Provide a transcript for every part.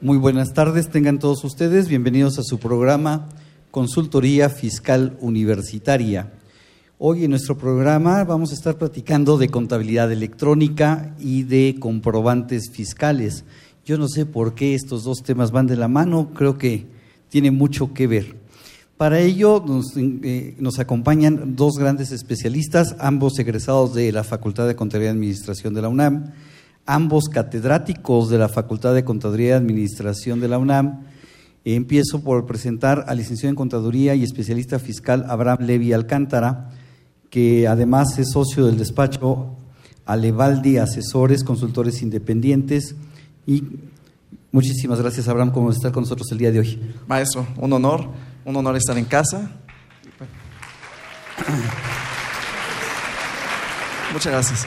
Muy buenas tardes, tengan todos ustedes bienvenidos a su programa Consultoría Fiscal Universitaria. Hoy en nuestro programa vamos a estar platicando de contabilidad electrónica y de comprobantes fiscales. Yo no sé por qué estos dos temas van de la mano, creo que tiene mucho que ver. Para ello nos, eh, nos acompañan dos grandes especialistas, ambos egresados de la Facultad de Contabilidad y Administración de la UNAM, ambos catedráticos de la Facultad de Contaduría y Administración de la UNAM. Empiezo por presentar al licenciado en Contaduría y especialista fiscal Abraham Levi Alcántara, que además es socio del despacho Alevaldi Asesores, Consultores Independientes. Y muchísimas gracias, Abraham, por estar con nosotros el día de hoy. Maestro, un honor, un honor estar en casa. Muchas gracias.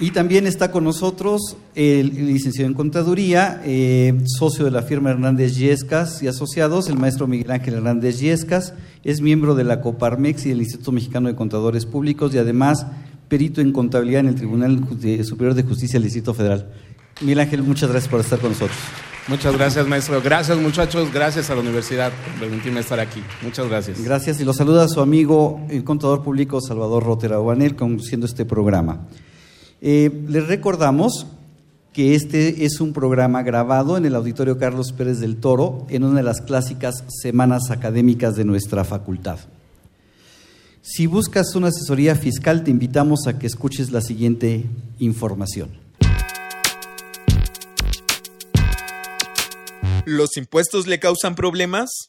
Y también está con nosotros el licenciado en Contaduría, eh, socio de la firma Hernández Yescas y Asociados, el maestro Miguel Ángel Hernández Yescas, es miembro de la Coparmex y del Instituto Mexicano de Contadores Públicos y además perito en contabilidad en el Tribunal Superior de Justicia del Distrito Federal. Miguel Ángel, muchas gracias por estar con nosotros. Muchas gracias, maestro. Gracias, muchachos. Gracias a la universidad por permitirme estar aquí. Muchas gracias. Gracias. Y lo saluda su amigo, el contador público Salvador Rotera Obanel, conduciendo este programa. Eh, les recordamos que este es un programa grabado en el Auditorio Carlos Pérez del Toro en una de las clásicas semanas académicas de nuestra facultad. Si buscas una asesoría fiscal, te invitamos a que escuches la siguiente información. ¿Los impuestos le causan problemas?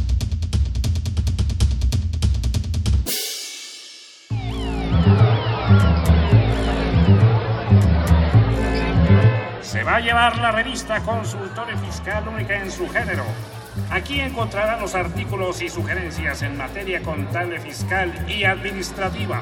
Llevar la revista Consultorio Fiscal única en su género. Aquí encontrará los artículos y sugerencias en materia contable, fiscal y administrativa.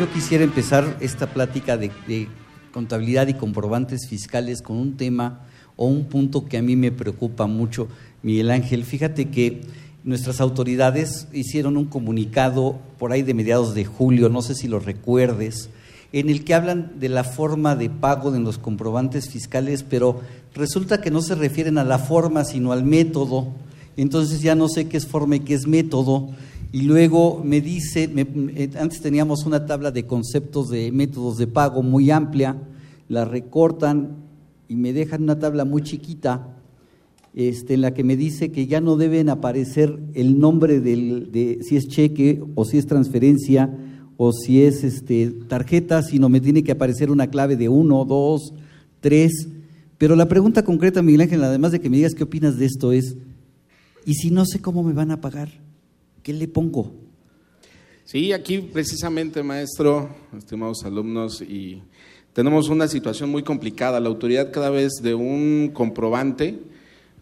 Yo quisiera empezar esta plática de, contabilidad y comprobantes fiscales con un tema o un punto que a mí me preocupa mucho, Miguel Ángel. Fíjate que nuestras autoridades hicieron un comunicado por ahí de mediados de julio, no sé si lo recuerdes, en el que hablan de la forma de pago de los comprobantes fiscales, pero resulta que no se refieren a la forma, sino al método. Entonces ya no sé qué es forma y qué es método. Y luego me dice, eh, antes teníamos una tabla de conceptos de métodos de pago muy amplia, la recortan y me dejan una tabla muy chiquita este, en la que me dice que ya no deben aparecer el nombre del, de si es cheque o si es transferencia o si es este, tarjeta, sino me tiene que aparecer una clave de uno, dos, tres. Pero la pregunta concreta, Miguel Ángel, además de que me digas qué opinas de esto, es, ¿y si no sé cómo me van a pagar? ¿Qué le pongo? Sí, aquí precisamente, maestro, estimados alumnos, y tenemos una situación muy complicada. La autoridad cada vez de un comprobante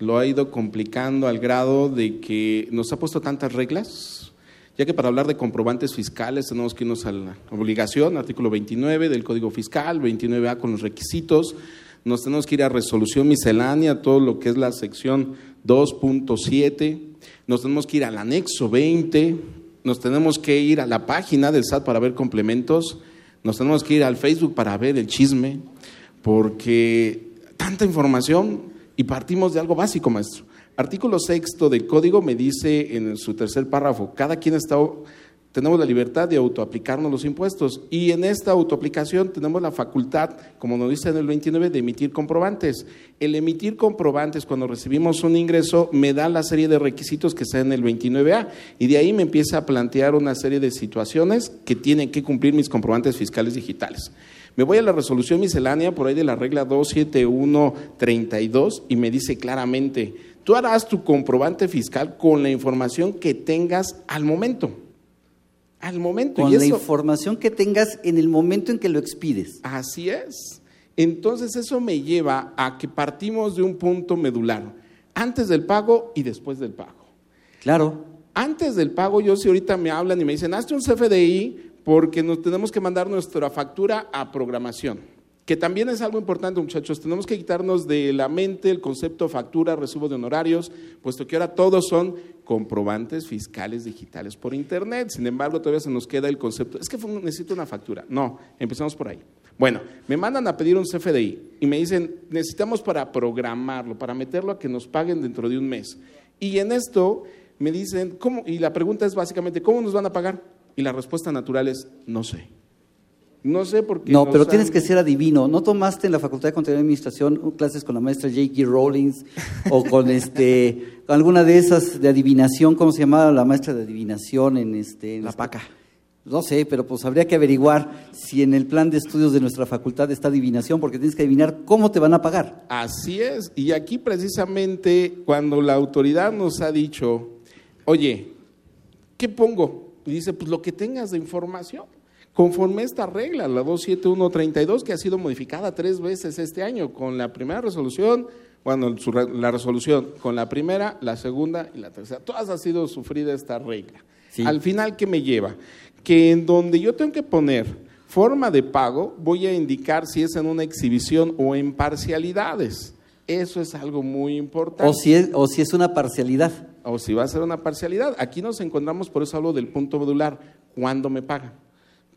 lo ha ido complicando al grado de que nos ha puesto tantas reglas, ya que para hablar de comprobantes fiscales tenemos que irnos a la obligación, artículo 29 del Código Fiscal, 29A con los requisitos, nos tenemos que ir a resolución miscelánea, todo lo que es la sección 2.7, nos tenemos que ir al anexo 20, nos tenemos que ir a la página del SAT para ver complementos, nos tenemos que ir al Facebook para ver el chisme, porque tanta información y partimos de algo básico, maestro. Artículo sexto del código me dice en su tercer párrafo, cada quien está, tenemos la libertad de autoaplicarnos los impuestos y en esta autoaplicación tenemos la facultad, como nos dice en el 29, de emitir comprobantes. El emitir comprobantes cuando recibimos un ingreso me da la serie de requisitos que está en el 29A y de ahí me empieza a plantear una serie de situaciones que tienen que cumplir mis comprobantes fiscales digitales. Me voy a la resolución miscelánea por ahí de la regla 27132 y me dice claramente, tú harás tu comprobante fiscal con la información que tengas al momento. Al momento. Con la información que tengas en el momento en que lo expides. Así es. Entonces eso me lleva a que partimos de un punto medular, antes del pago y después del pago. Claro. Antes del pago, yo si ahorita me hablan y me dicen, hazte un CFDI porque nos tenemos que mandar nuestra factura a programación, que también es algo importante, muchachos. Tenemos que quitarnos de la mente el concepto factura, recibo de honorarios, puesto que ahora todos son comprobantes fiscales digitales por Internet. Sin embargo, todavía se nos queda el concepto, es que necesito una factura. No, empezamos por ahí. Bueno, me mandan a pedir un CFDI y me dicen, necesitamos para programarlo, para meterlo a que nos paguen dentro de un mes. Y en esto me dicen, ¿cómo? Y la pregunta es básicamente, ¿cómo nos van a pagar? Y la respuesta natural es, no sé. No sé por qué. No, pero tienes que ser adivino. ¿No tomaste en la Facultad de Contabilidad y Administración clases con la maestra J.K. Rawlings o con este alguna de esas de adivinación? ¿Cómo se llamaba la maestra de adivinación en este? la PACA. No sé, pero pues habría que averiguar si en el plan de estudios de nuestra facultad está adivinación, porque tienes que adivinar cómo te van a pagar. Así es. Y aquí precisamente cuando la autoridad nos ha dicho, oye, ¿qué pongo? Y dice, pues lo que tengas de información. Conforme esta regla, la 27132, que ha sido modificada tres veces este año, con la primera resolución, bueno, la resolución, con la primera, la segunda y la tercera. Todas ha sido sufrida esta regla. Al final, ¿qué me lleva? Que en donde yo tengo que poner forma de pago, voy a indicar si es en una exhibición o en parcialidades. Eso es algo muy importante. O si es, o si es una parcialidad. O si va a ser una parcialidad. Aquí nos encontramos, por eso hablo del punto modular, ¿cuándo me pagan?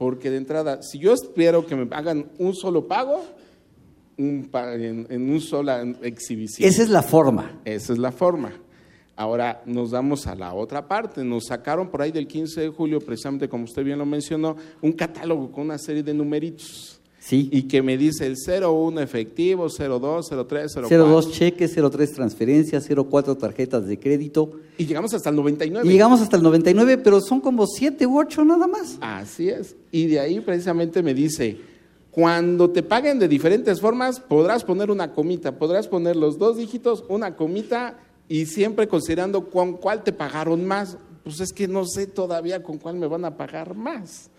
Porque de entrada, si yo espero que me hagan un solo pago, un, en, en una sola exhibición. Esa es la forma. Esa es la forma. Ahora nos damos a la otra parte. Nos sacaron por ahí del 15 de julio, precisamente como usted bien lo mencionó, un catálogo con una serie de numeritos. Sí. Y que me dice el 01 efectivo, 02, 03, 04. 02 cheques, 03 transferencias, 04 tarjetas de crédito. Y llegamos hasta el 99. Y llegamos hasta el 99, pero son como 7 u 8 nada más. Así es. Y de ahí precisamente me dice, cuando te paguen de diferentes formas, podrás poner una comita, podrás poner los dos dígitos, una comita y siempre considerando con cuál te pagaron más. Pues es que no sé todavía con cuál me van a pagar más.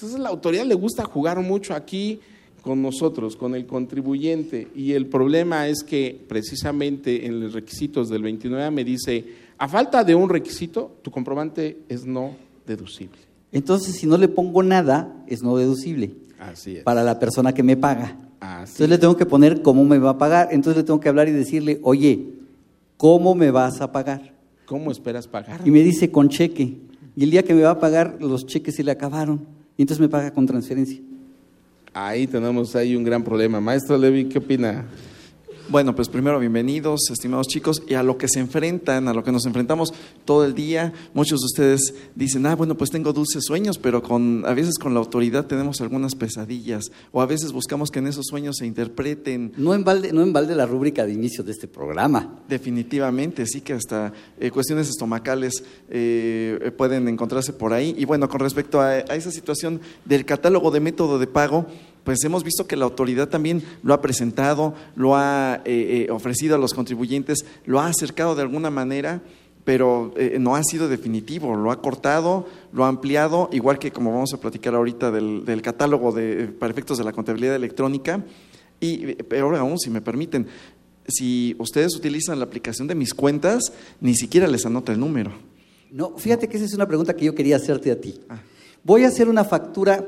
Entonces la autoridad le gusta jugar mucho aquí con nosotros, con el contribuyente, y el problema es que precisamente en los requisitos del 29 me dice, a falta de un requisito, tu comprobante es no deducible. Entonces, si no le pongo nada, es no deducible. Así es. Para la persona que me paga. Así Entonces le tengo que poner cómo me va a pagar. Entonces le tengo que hablar y decirle, oye, ¿cómo me vas a pagar? ¿Cómo esperas pagar? Y me dice con cheque. Y el día que me va a pagar, los cheques se le acabaron. Y entonces me paga con transferencia. Ahí tenemos ahí un gran problema. Maestro Levi, ¿qué opina? Bueno, pues primero bienvenidos, estimados chicos, y a lo que se enfrentan, a lo que nos enfrentamos todo el día. Muchos de ustedes dicen, ah, bueno, pues tengo dulces sueños, pero con, a veces con la autoridad tenemos algunas pesadillas, o a veces buscamos que en esos sueños se interpreten. No en balde, no en balde la rúbrica de inicio de este programa. Definitivamente, sí que hasta eh, cuestiones estomacales eh, pueden encontrarse por ahí. Y bueno, con respecto a, a esa situación del catálogo de método de pago, pues hemos visto que la autoridad también lo ha presentado, lo ha eh, eh, ofrecido a los contribuyentes, lo ha acercado de alguna manera, pero eh, no ha sido definitivo, lo ha cortado, lo ha ampliado, igual que como vamos a platicar ahorita del, del catálogo de, para efectos de la contabilidad electrónica. Y peor aún, si me permiten, si ustedes utilizan la aplicación de mis cuentas, ni siquiera les anota el número. No, fíjate que esa es una pregunta que yo quería hacerte a ti. Voy a hacer una factura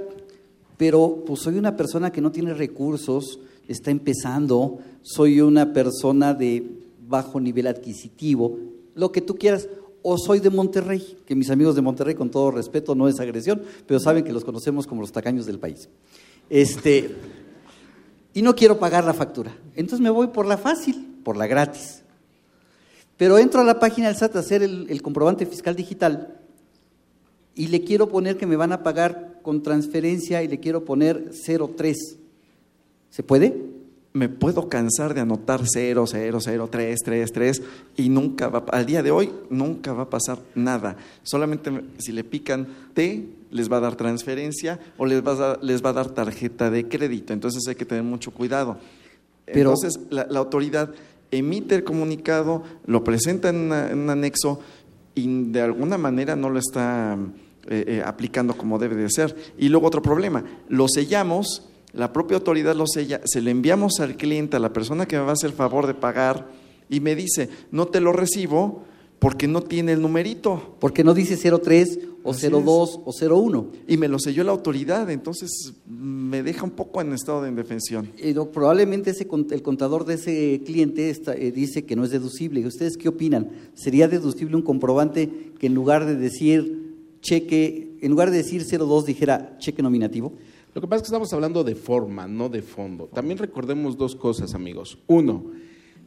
pero pues soy una persona que no tiene recursos, está empezando, soy una persona de bajo nivel adquisitivo, lo que tú quieras, o soy de Monterrey, que mis amigos de Monterrey, con todo respeto, no es agresión, pero saben que los conocemos como los tacaños del país. Este, y no quiero pagar la factura. Entonces me voy por la fácil, por la gratis. Pero entro a la página del SAT a hacer el, el comprobante fiscal digital y le quiero poner que me van a pagar con transferencia y le quiero poner 03. ¿Se puede? Me puedo cansar de anotar 0, 0, 0, 3, 3, 3 y nunca va, al día de hoy nunca va a pasar nada. Solamente si le pican T, les va a dar transferencia o les va a dar, les va a dar tarjeta de crédito. Entonces hay que tener mucho cuidado. Pero, Entonces la, la, autoridad emite el comunicado, lo presenta en, una, en un anexo y de alguna manera no lo está eh, eh, aplicando como debe de ser. Y luego otro problema, lo sellamos, la propia autoridad lo sella, se le enviamos al cliente, a la persona que me va a hacer favor de pagar, y me dice, no te lo recibo porque no tiene el numerito. Porque no dice 03 o Así 02 es. o 01. Y me lo selló la autoridad, entonces me deja un poco en estado de indefensión. Eh, no, probablemente ese, el contador de ese cliente está, eh, dice que no es deducible. ¿Ustedes qué opinan? ¿Sería deducible un comprobante que en lugar de decir cheque, en lugar de decir 02 dijera cheque nominativo? Lo que pasa es que estamos hablando de forma, no de fondo. También recordemos dos cosas, amigos. Uno,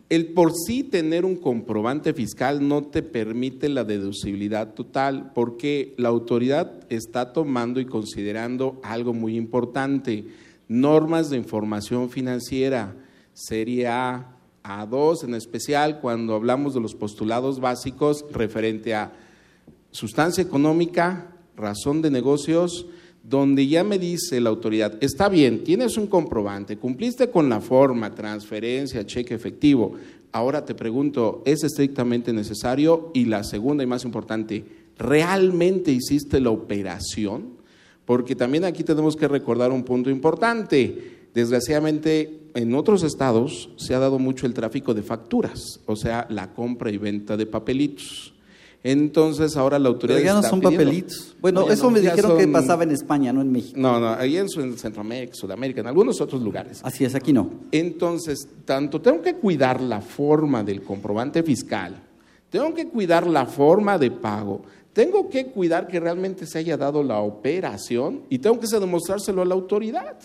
el por sí tener un comprobante fiscal no te permite la deducibilidad total porque la autoridad está tomando y considerando algo muy importante, normas de información financiera, serie A, A2 en especial, cuando hablamos de los postulados básicos referente a sustancia económica, razón de negocios, donde ya me dice la autoridad, está bien, tienes un comprobante, cumpliste con la forma, transferencia, cheque efectivo. Ahora te pregunto, ¿es estrictamente necesario? Y la segunda y más importante, ¿realmente hiciste la operación? Porque también aquí tenemos que recordar un punto importante. Desgraciadamente, en otros estados se ha dado mucho el tráfico de facturas, o sea, la compra y venta de papelitos. Entonces ahora la autoridad Pero ya no está son pidiendo- papelitos. Bueno, No, eso no, me dijeron que pasaba en España, no en México. No, no, ahí en, en Centroamérica, Sudamérica, en algunos otros lugares. Así es, aquí no. Entonces, tanto tengo que cuidar la forma del comprobante fiscal, tengo que cuidar la forma de pago, tengo que cuidar que realmente se haya dado la operación y tengo que demostrárselo a la autoridad.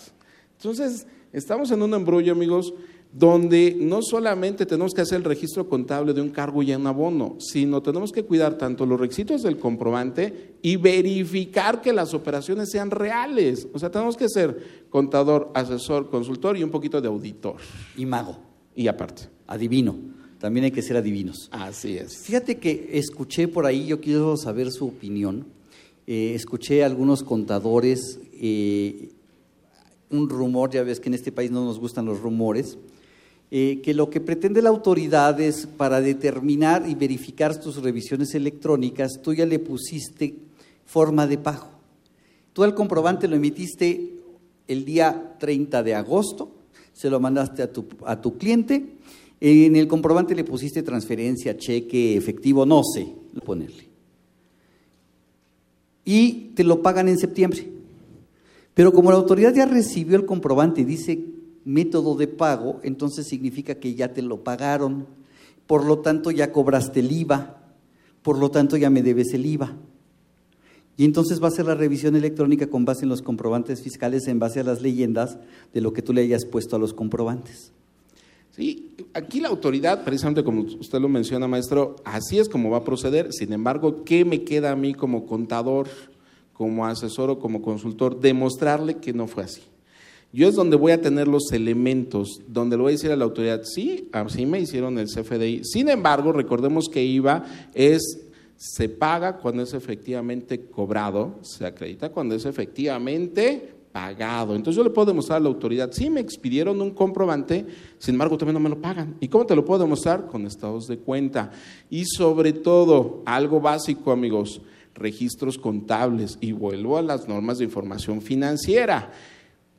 Entonces, estamos en un embrollo, amigos, donde no solamente tenemos que hacer el registro contable de un cargo y un abono, sino tenemos que cuidar tanto los requisitos del comprobante y verificar que las operaciones sean reales. O sea, tenemos que ser contador, asesor, consultor y un poquito de auditor. Y mago. Y aparte. Adivino. También hay que ser adivinos. Así es. Fíjate que escuché por ahí, yo quiero saber su opinión. eh, escuché a algunos contadores, eh, un rumor, ya ves que en este país no nos gustan los rumores, eh, que lo que pretende la autoridad es para determinar y verificar tus revisiones electrónicas, tú ya le pusiste forma de pago. Tú el comprobante lo emitiste el día 30 de agosto, se lo mandaste a tu, a tu cliente, en el comprobante le pusiste transferencia, cheque, efectivo, no sé, ponerle. Y te lo pagan en septiembre. Pero como la autoridad ya recibió el comprobante y dice método de pago, entonces significa que ya te lo pagaron. Por lo tanto, ya cobraste el IVA. Por lo tanto, ya me debes el IVA. Y entonces va a ser la revisión electrónica con base en los comprobantes fiscales, en base a las leyendas de lo que tú le hayas puesto a los comprobantes. Sí, aquí la autoridad, precisamente como usted lo menciona, maestro, así es como va a proceder. Sin embargo, ¿qué me queda a mí como contador, como asesor o como consultor? Demostrarle que no fue así. Yo es donde voy a tener los elementos, donde le voy a decir a la autoridad, sí, así me hicieron el CFDI. Sin embargo, recordemos que IVA es, se paga cuando es efectivamente cobrado, se acredita cuando es efectivamente pagado. Entonces yo le puedo demostrar a la autoridad, sí me expidieron un comprobante, sin embargo también no me lo pagan. ¿Y cómo te lo puedo demostrar? Con estados de cuenta. Y sobre todo, algo básico, amigos, registros contables. Y vuelvo a las normas de información financiera.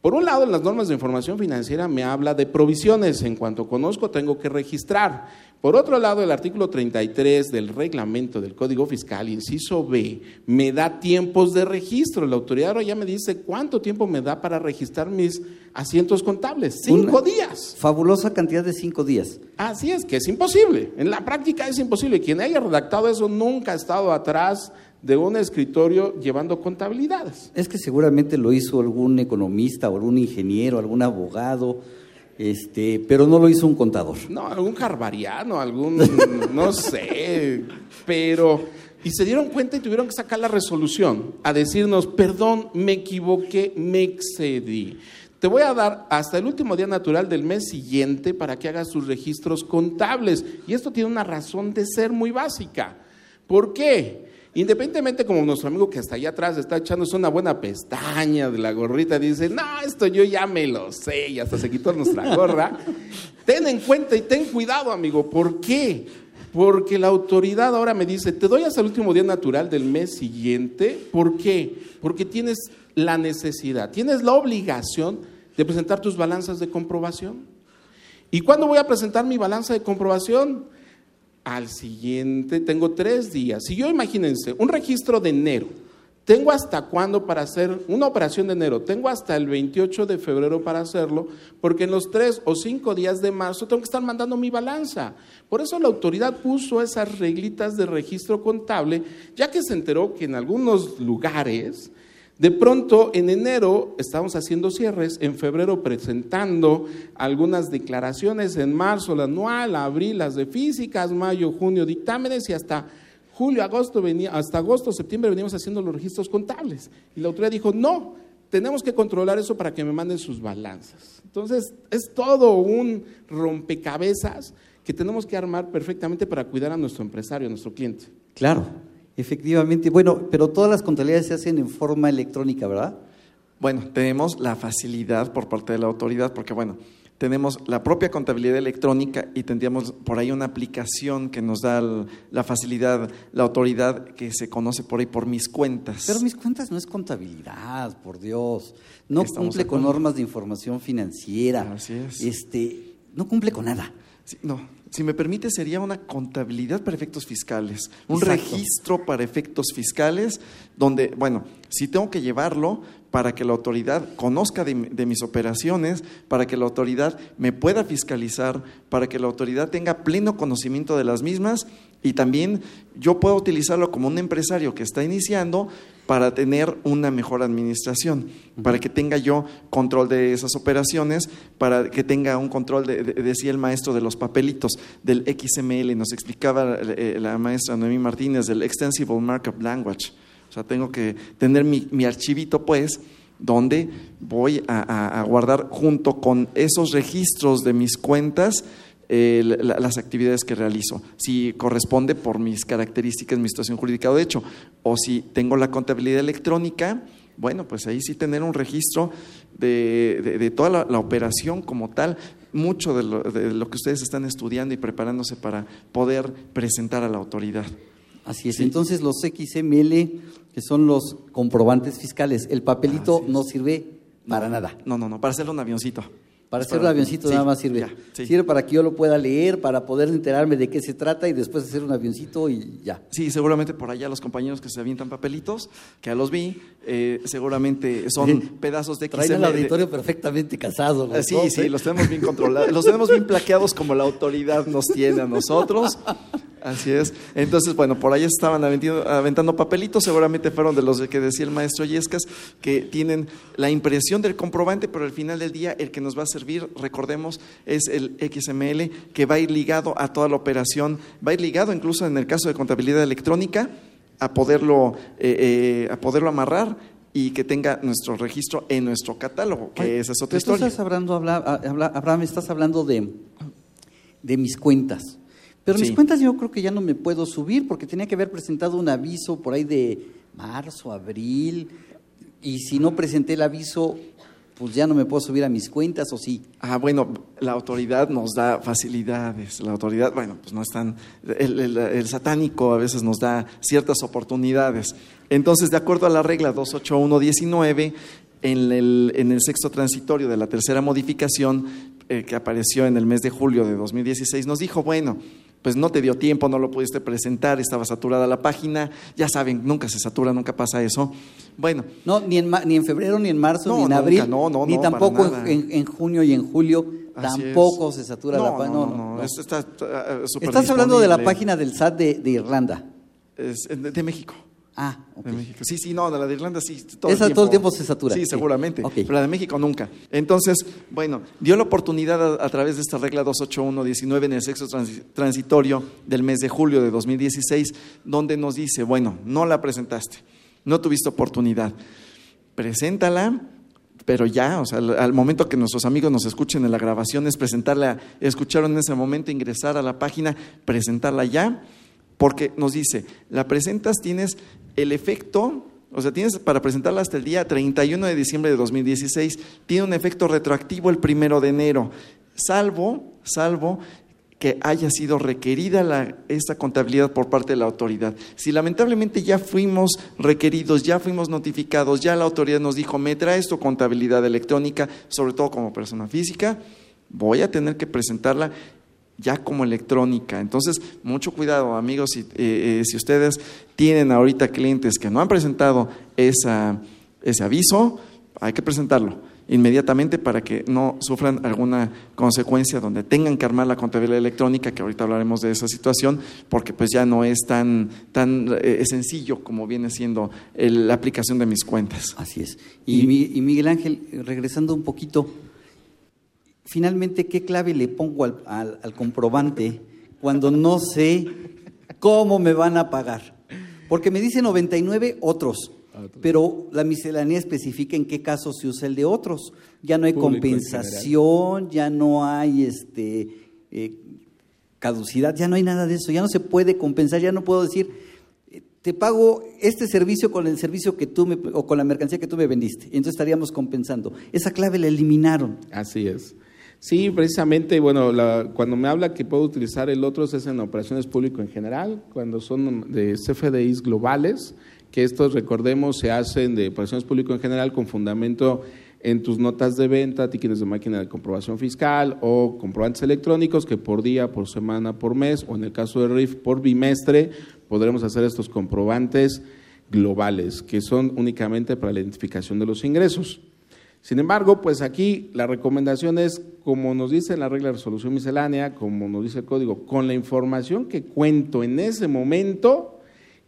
Por un lado, en las normas de información financiera me habla de provisiones. En cuanto conozco, tengo que registrar. Por otro lado, el artículo 33 del reglamento del Código Fiscal, inciso B, me da tiempos de registro. La autoridad ahora ya me dice cuánto tiempo me da para registrar mis asientos contables. Cinco Una días. Fabulosa cantidad de cinco días. Así es, que es imposible. En la práctica es imposible. Quien haya redactado eso nunca ha estado atrás de un escritorio llevando contabilidades. Es que seguramente lo hizo algún economista o algún ingeniero, algún abogado, este, pero no lo hizo un contador. No, algún carvariano, algún, no sé, pero... Y se dieron cuenta y tuvieron que sacar la resolución a decirnos, perdón, me equivoqué, me excedí. Te voy a dar hasta el último día natural del mes siguiente para que hagas tus registros contables. Y esto tiene una razón de ser muy básica. ¿Por qué? Independientemente como nuestro amigo que hasta allá atrás está echándose una buena pestaña de la gorrita, dice, no, esto yo ya me lo sé, y hasta se quitó nuestra gorra. ten en cuenta y ten cuidado, amigo. ¿Por qué? Porque la autoridad ahora me dice, te doy hasta el último día natural del mes siguiente. ¿Por qué? Porque tienes la necesidad, tienes la obligación de presentar tus balanzas de comprobación. ¿Y cuándo voy a presentar mi balanza de comprobación? Al siguiente, tengo tres días. Si yo imagínense, un registro de enero, tengo hasta cuándo para hacer una operación de enero, tengo hasta el 28 de febrero para hacerlo, porque en los tres o cinco días de marzo tengo que estar mandando mi balanza. Por eso la autoridad puso esas reglitas de registro contable, ya que se enteró que en algunos lugares de pronto, en enero estamos haciendo cierres, en febrero presentando algunas declaraciones, en marzo la anual, abril las de físicas, mayo, junio dictámenes y hasta julio, agosto, venía, hasta agosto, septiembre veníamos haciendo los registros contables. Y la autoridad dijo, no, tenemos que controlar eso para que me manden sus balanzas. Entonces, es todo un rompecabezas que tenemos que armar perfectamente para cuidar a nuestro empresario, a nuestro cliente. Claro, efectivamente. Bueno, pero todas las contabilidades se hacen en forma electrónica, ¿verdad? Bueno, tenemos la facilidad por parte de la autoridad, porque bueno, tenemos la propia contabilidad electrónica y tendríamos por ahí una aplicación que nos da la facilidad, la autoridad que se conoce por ahí por mis cuentas. Pero mis cuentas no es contabilidad, por Dios. No Estamos cumple con normas de información financiera. Así es. Este, no cumple con nada. No, si me permite, sería una contabilidad para efectos fiscales, un Exacto. registro para efectos fiscales, donde, bueno, si tengo que llevarlo para que la autoridad conozca de, mi- de mis operaciones, para que la autoridad me pueda fiscalizar, para que la autoridad tenga pleno conocimiento de las mismas y también yo puedo utilizarlo como un empresario que está iniciando para tener una mejor administración, para que tenga yo control de esas operaciones, para que tenga un control, de, de- decía el maestro, de los papelitos del XML, nos explicaba eh, la maestra Noemí Martínez del Extensible Markup Language. O sea, tengo que tener mi, mi archivito, pues, donde voy a, guardar junto con esos registros de mis cuentas la- las actividades que realizo, si corresponde por mis características, mi situación jurídica o de hecho, o si tengo la contabilidad electrónica, bueno, pues ahí sí tener un registro de toda la, la operación como tal, mucho de lo, de lo que ustedes están estudiando y preparándose para poder presentar a la autoridad. Así es. Entonces los XML, que son los comprobantes fiscales, el papelito no sirve para nada. No, no, no, para hacerle un avioncito. Para hacer un avioncito sí, nada más sirve. ya, sí. Sirve para que yo lo pueda leer, para poder enterarme de qué se trata y después hacer un avioncito y ya. Sí, seguramente por allá los compañeros que se avientan papelitos, que ya los vi, eh, seguramente son pedazos de Traen al XML. auditorio perfectamente casado. los Sí, dos, sí, ¿eh? los tenemos bien controlados, los tenemos bien plaqueados como la autoridad nos tiene a nosotros. Así es. Entonces, bueno, por ahí estaban aventando, aventando papelitos, seguramente fueron de los que decía el maestro Yescas, que tienen la impresión del comprobante, pero al final del día el que nos va a servir, recordemos, es el XML, que va a ir ligado a toda la operación, va a ir ligado incluso en el caso de contabilidad electrónica, a poderlo, eh, eh, a poderlo amarrar y que tenga nuestro registro en nuestro catálogo, que Oye, esa es otra historia. estás hablando, habla- habla- Abraham, estás hablando de, de mis cuentas. Pero mis cuentas yo creo que ya no me puedo subir porque tenía que haber presentado un aviso por ahí de marzo, abril. Y si no presenté el aviso, pues ya no me puedo subir a mis cuentas o sí. Ah, bueno, la autoridad nos da facilidades. La autoridad, bueno, pues no están. El, el- el satánico a veces nos da ciertas oportunidades. Entonces, de acuerdo a la regla 28119, en el, en el sexto transitorio de la tercera modificación eh, que apareció en el mes de julio de 2016, nos dijo, bueno, pues no te dio tiempo, no lo pudiste presentar, estaba saturada la página, ya saben, nunca se satura, nunca pasa eso. Bueno, No, ni en, ma- ni en febrero, ni en marzo, No, ni en nunca, abril, no, no, ni tampoco en, junio y en julio, Así tampoco es. se satura la página. No, no, no, está eh, Estás hablando de la página del SAT de, de Irlanda. Es de, de México. Ah, De México. Sí, sí, no, de la de Irlanda sí. Todo Esa todo el tiempo se satura. Sí, seguramente. Pero la de México nunca. Entonces, bueno, dio la oportunidad a, a través de esta regla 28119 en el sexo transi- transitorio del mes de julio de 2016, donde nos dice, bueno, no la presentaste, no tuviste oportunidad, preséntala. Pero ya, o sea, al, al momento que nuestros amigos nos escuchen en la grabación es presentarla, escucharon en ese momento, ingresar a la página, presentarla ya, porque nos dice, la presentas, tienes el efecto, o sea, tienes para presentarla hasta el día 31 de diciembre de 2016, tiene un efecto retroactivo el primero de enero, salvo, salvo que haya sido requerida la- esta contabilidad por parte de la autoridad. Si lamentablemente ya fuimos requeridos, ya fuimos notificados, ya la autoridad nos dijo, me traes tu contabilidad electrónica, sobre todo como persona física, voy a tener que presentarla ya como electrónica. Entonces, mucho cuidado, amigos, si, eh, eh, si ustedes tienen ahorita clientes que no han presentado esa, ese aviso, hay que presentarlo inmediatamente para que no sufran alguna consecuencia donde tengan que armar la contabilidad electrónica, que ahorita hablaremos de esa situación, porque pues ya no es tan, tan eh, sencillo como viene siendo la aplicación de mis cuentas. Así es. Y, Mi- y Miguel Ángel, regresando un poquito, finalmente, ¿qué clave le pongo al, al- al comprobante cuando no sé cómo me van a pagar? Porque me dice 99 otros, pero la miscelánea especifica en qué caso se usa el de otros. Ya no hay compensación, ya no hay este eh, caducidad, ya no hay nada de eso, ya no se puede compensar, ya no puedo decir, eh, te pago este servicio con el servicio que tú me, o con la mercancía que tú me vendiste. Y entonces estaríamos compensando. Esa clave la eliminaron. Así es. Sí, precisamente, bueno, la- cuando me habla que puedo utilizar el otro es en operaciones público en general, cuando son de CFDIs globales, que estos, recordemos, se hacen de operaciones público en general con fundamento en tus notas de venta, tickets de máquina de comprobación fiscal o comprobantes electrónicos que por día, por semana, por mes o en el caso de RIF por bimestre podremos hacer estos comprobantes globales que son únicamente para la identificación de los ingresos. Sin embargo, pues aquí la recomendación es, como nos dice la regla de resolución miscelánea, como nos dice el código, con la información que cuento en ese momento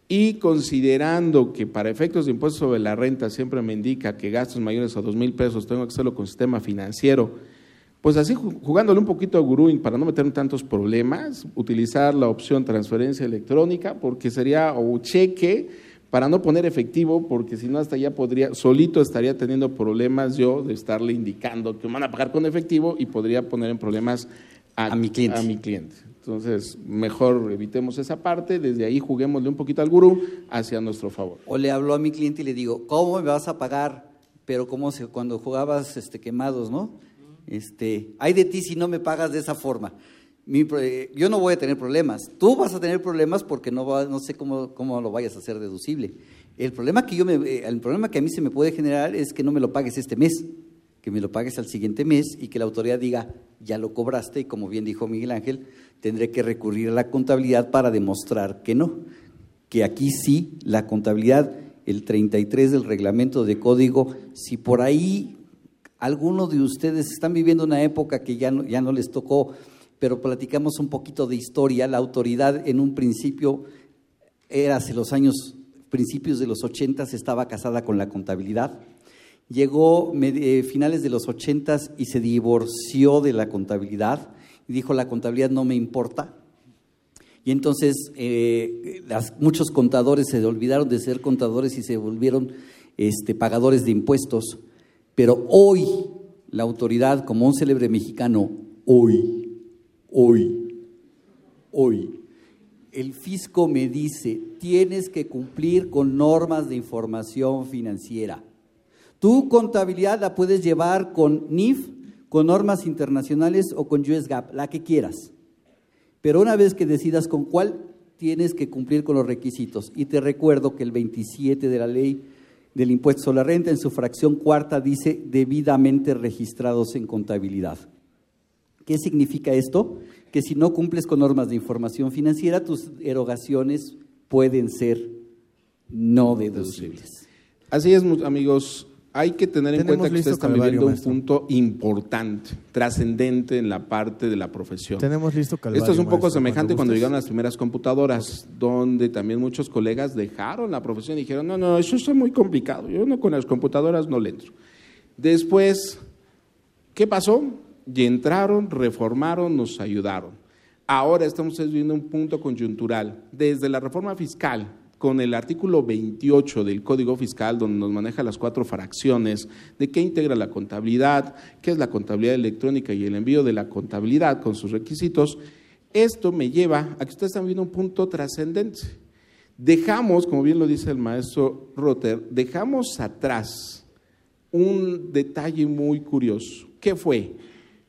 y considerando que para efectos de impuesto sobre la renta siempre me indica que gastos mayores a dos mil pesos tengo que hacerlo con sistema financiero, pues así jugándole un poquito a Guruin para no meter tantos problemas, utilizar la opción transferencia electrónica porque sería o cheque para no poner efectivo, porque si no hasta ya podría, solito estaría teniendo problemas yo de estarle indicando que me van a pagar con efectivo y podría poner en problemas a, mi, cliente. a mi cliente. Entonces, mejor evitemos esa parte, desde ahí juguémosle un poquito al gurú hacia nuestro favor. O le hablo a mi cliente y le digo, ¿cómo me vas a pagar? Pero como cuando jugabas este, quemados, ¿no? Este, hay de ti si no me pagas de esa forma yo no voy a tener problemas. Tú vas a tener problemas porque no, no sé cómo, cómo, lo vayas a hacer deducible. El problema, que yo me, eh, el problema que a mí se me puede generar es que no me lo pagues este mes, que me lo pagues al siguiente mes y que la autoridad diga, ya lo cobraste y como bien dijo Miguel Ángel, tendré que recurrir a la contabilidad para demostrar que no. Que aquí sí, la contabilidad, el 33 del reglamento de código, si por ahí algunos de ustedes están viviendo una época que ya ya no les tocó pero platicamos un poquito de historia. La autoridad en un principio, era hace los años, principios de los 80, estaba casada con la contabilidad. Llegó eh, finales de los 80 y se divorció de la contabilidad y dijo, la contabilidad no me importa. Y entonces eh, muchos contadores se olvidaron de ser contadores y se volvieron este, pagadores de impuestos. Pero hoy la autoridad, como un célebre mexicano, hoy hoy, hoy, el fisco me dice, tienes que cumplir con normas de información financiera. Tu contabilidad la puedes llevar con NIF, con normas internacionales o con US GAAP, la que quieras. Pero una vez que decidas con cuál, tienes que cumplir con los requisitos. Y te recuerdo que el 27 de la ley del impuesto sobre la renta en su fracción cuarta dice debidamente registrados en contabilidad. ¿Qué significa esto? Que si no cumples con normas de información financiera, tus erogaciones pueden ser no deducibles. Así es, amigos. Hay que tener en cuenta que ustedes están viviendo un punto importante, trascendente en la parte de la profesión. Tenemos listo Calvario, Esto es un poco semejante cuando, llegaron las primeras computadoras, donde también muchos colegas dejaron la profesión y dijeron, no, no, eso es muy complicado, yo no con las computadoras no le entro. Después, ¿qué pasó? y entraron, reformaron, nos ayudaron. Ahora estamos viviendo un punto coyuntural. Desde la reforma fiscal, con el artículo 28 del Código Fiscal, donde nos maneja las cuatro fracciones de qué integra la contabilidad, qué es la contabilidad electrónica y el envío de la contabilidad con sus requisitos, esto me lleva a que ustedes están viviendo un punto trascendente. Dejamos, como bien lo dice el maestro Rotter, dejamos atrás un detalle muy curioso. ¿Qué fue?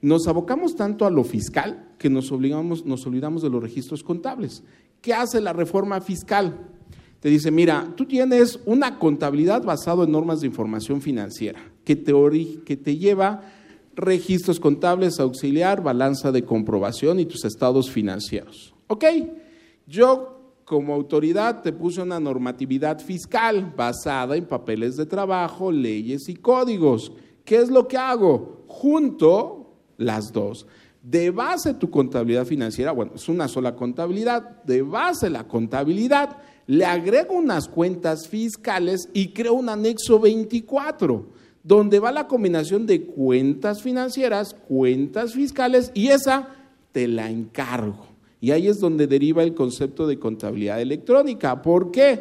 Nos abocamos tanto a lo fiscal que nos, obligamos, nos olvidamos de los registros contables. ¿Qué hace la reforma fiscal? Te dice, mira, tú tienes una contabilidad basada en normas de información financiera que te, que te lleva registros contables, auxiliar, balanza de comprobación y tus estados financieros. Ok, yo como autoridad te puse una normatividad fiscal basada en papeles de trabajo, leyes y códigos. ¿Qué es lo que hago? Junto las dos. De base tu contabilidad financiera, bueno, es una sola contabilidad, de base la contabilidad, le agrego unas cuentas fiscales y creo un anexo 24, donde va la combinación de cuentas financieras, cuentas fiscales y esa te la encargo. Y ahí es donde deriva el concepto de contabilidad electrónica. ¿Por qué?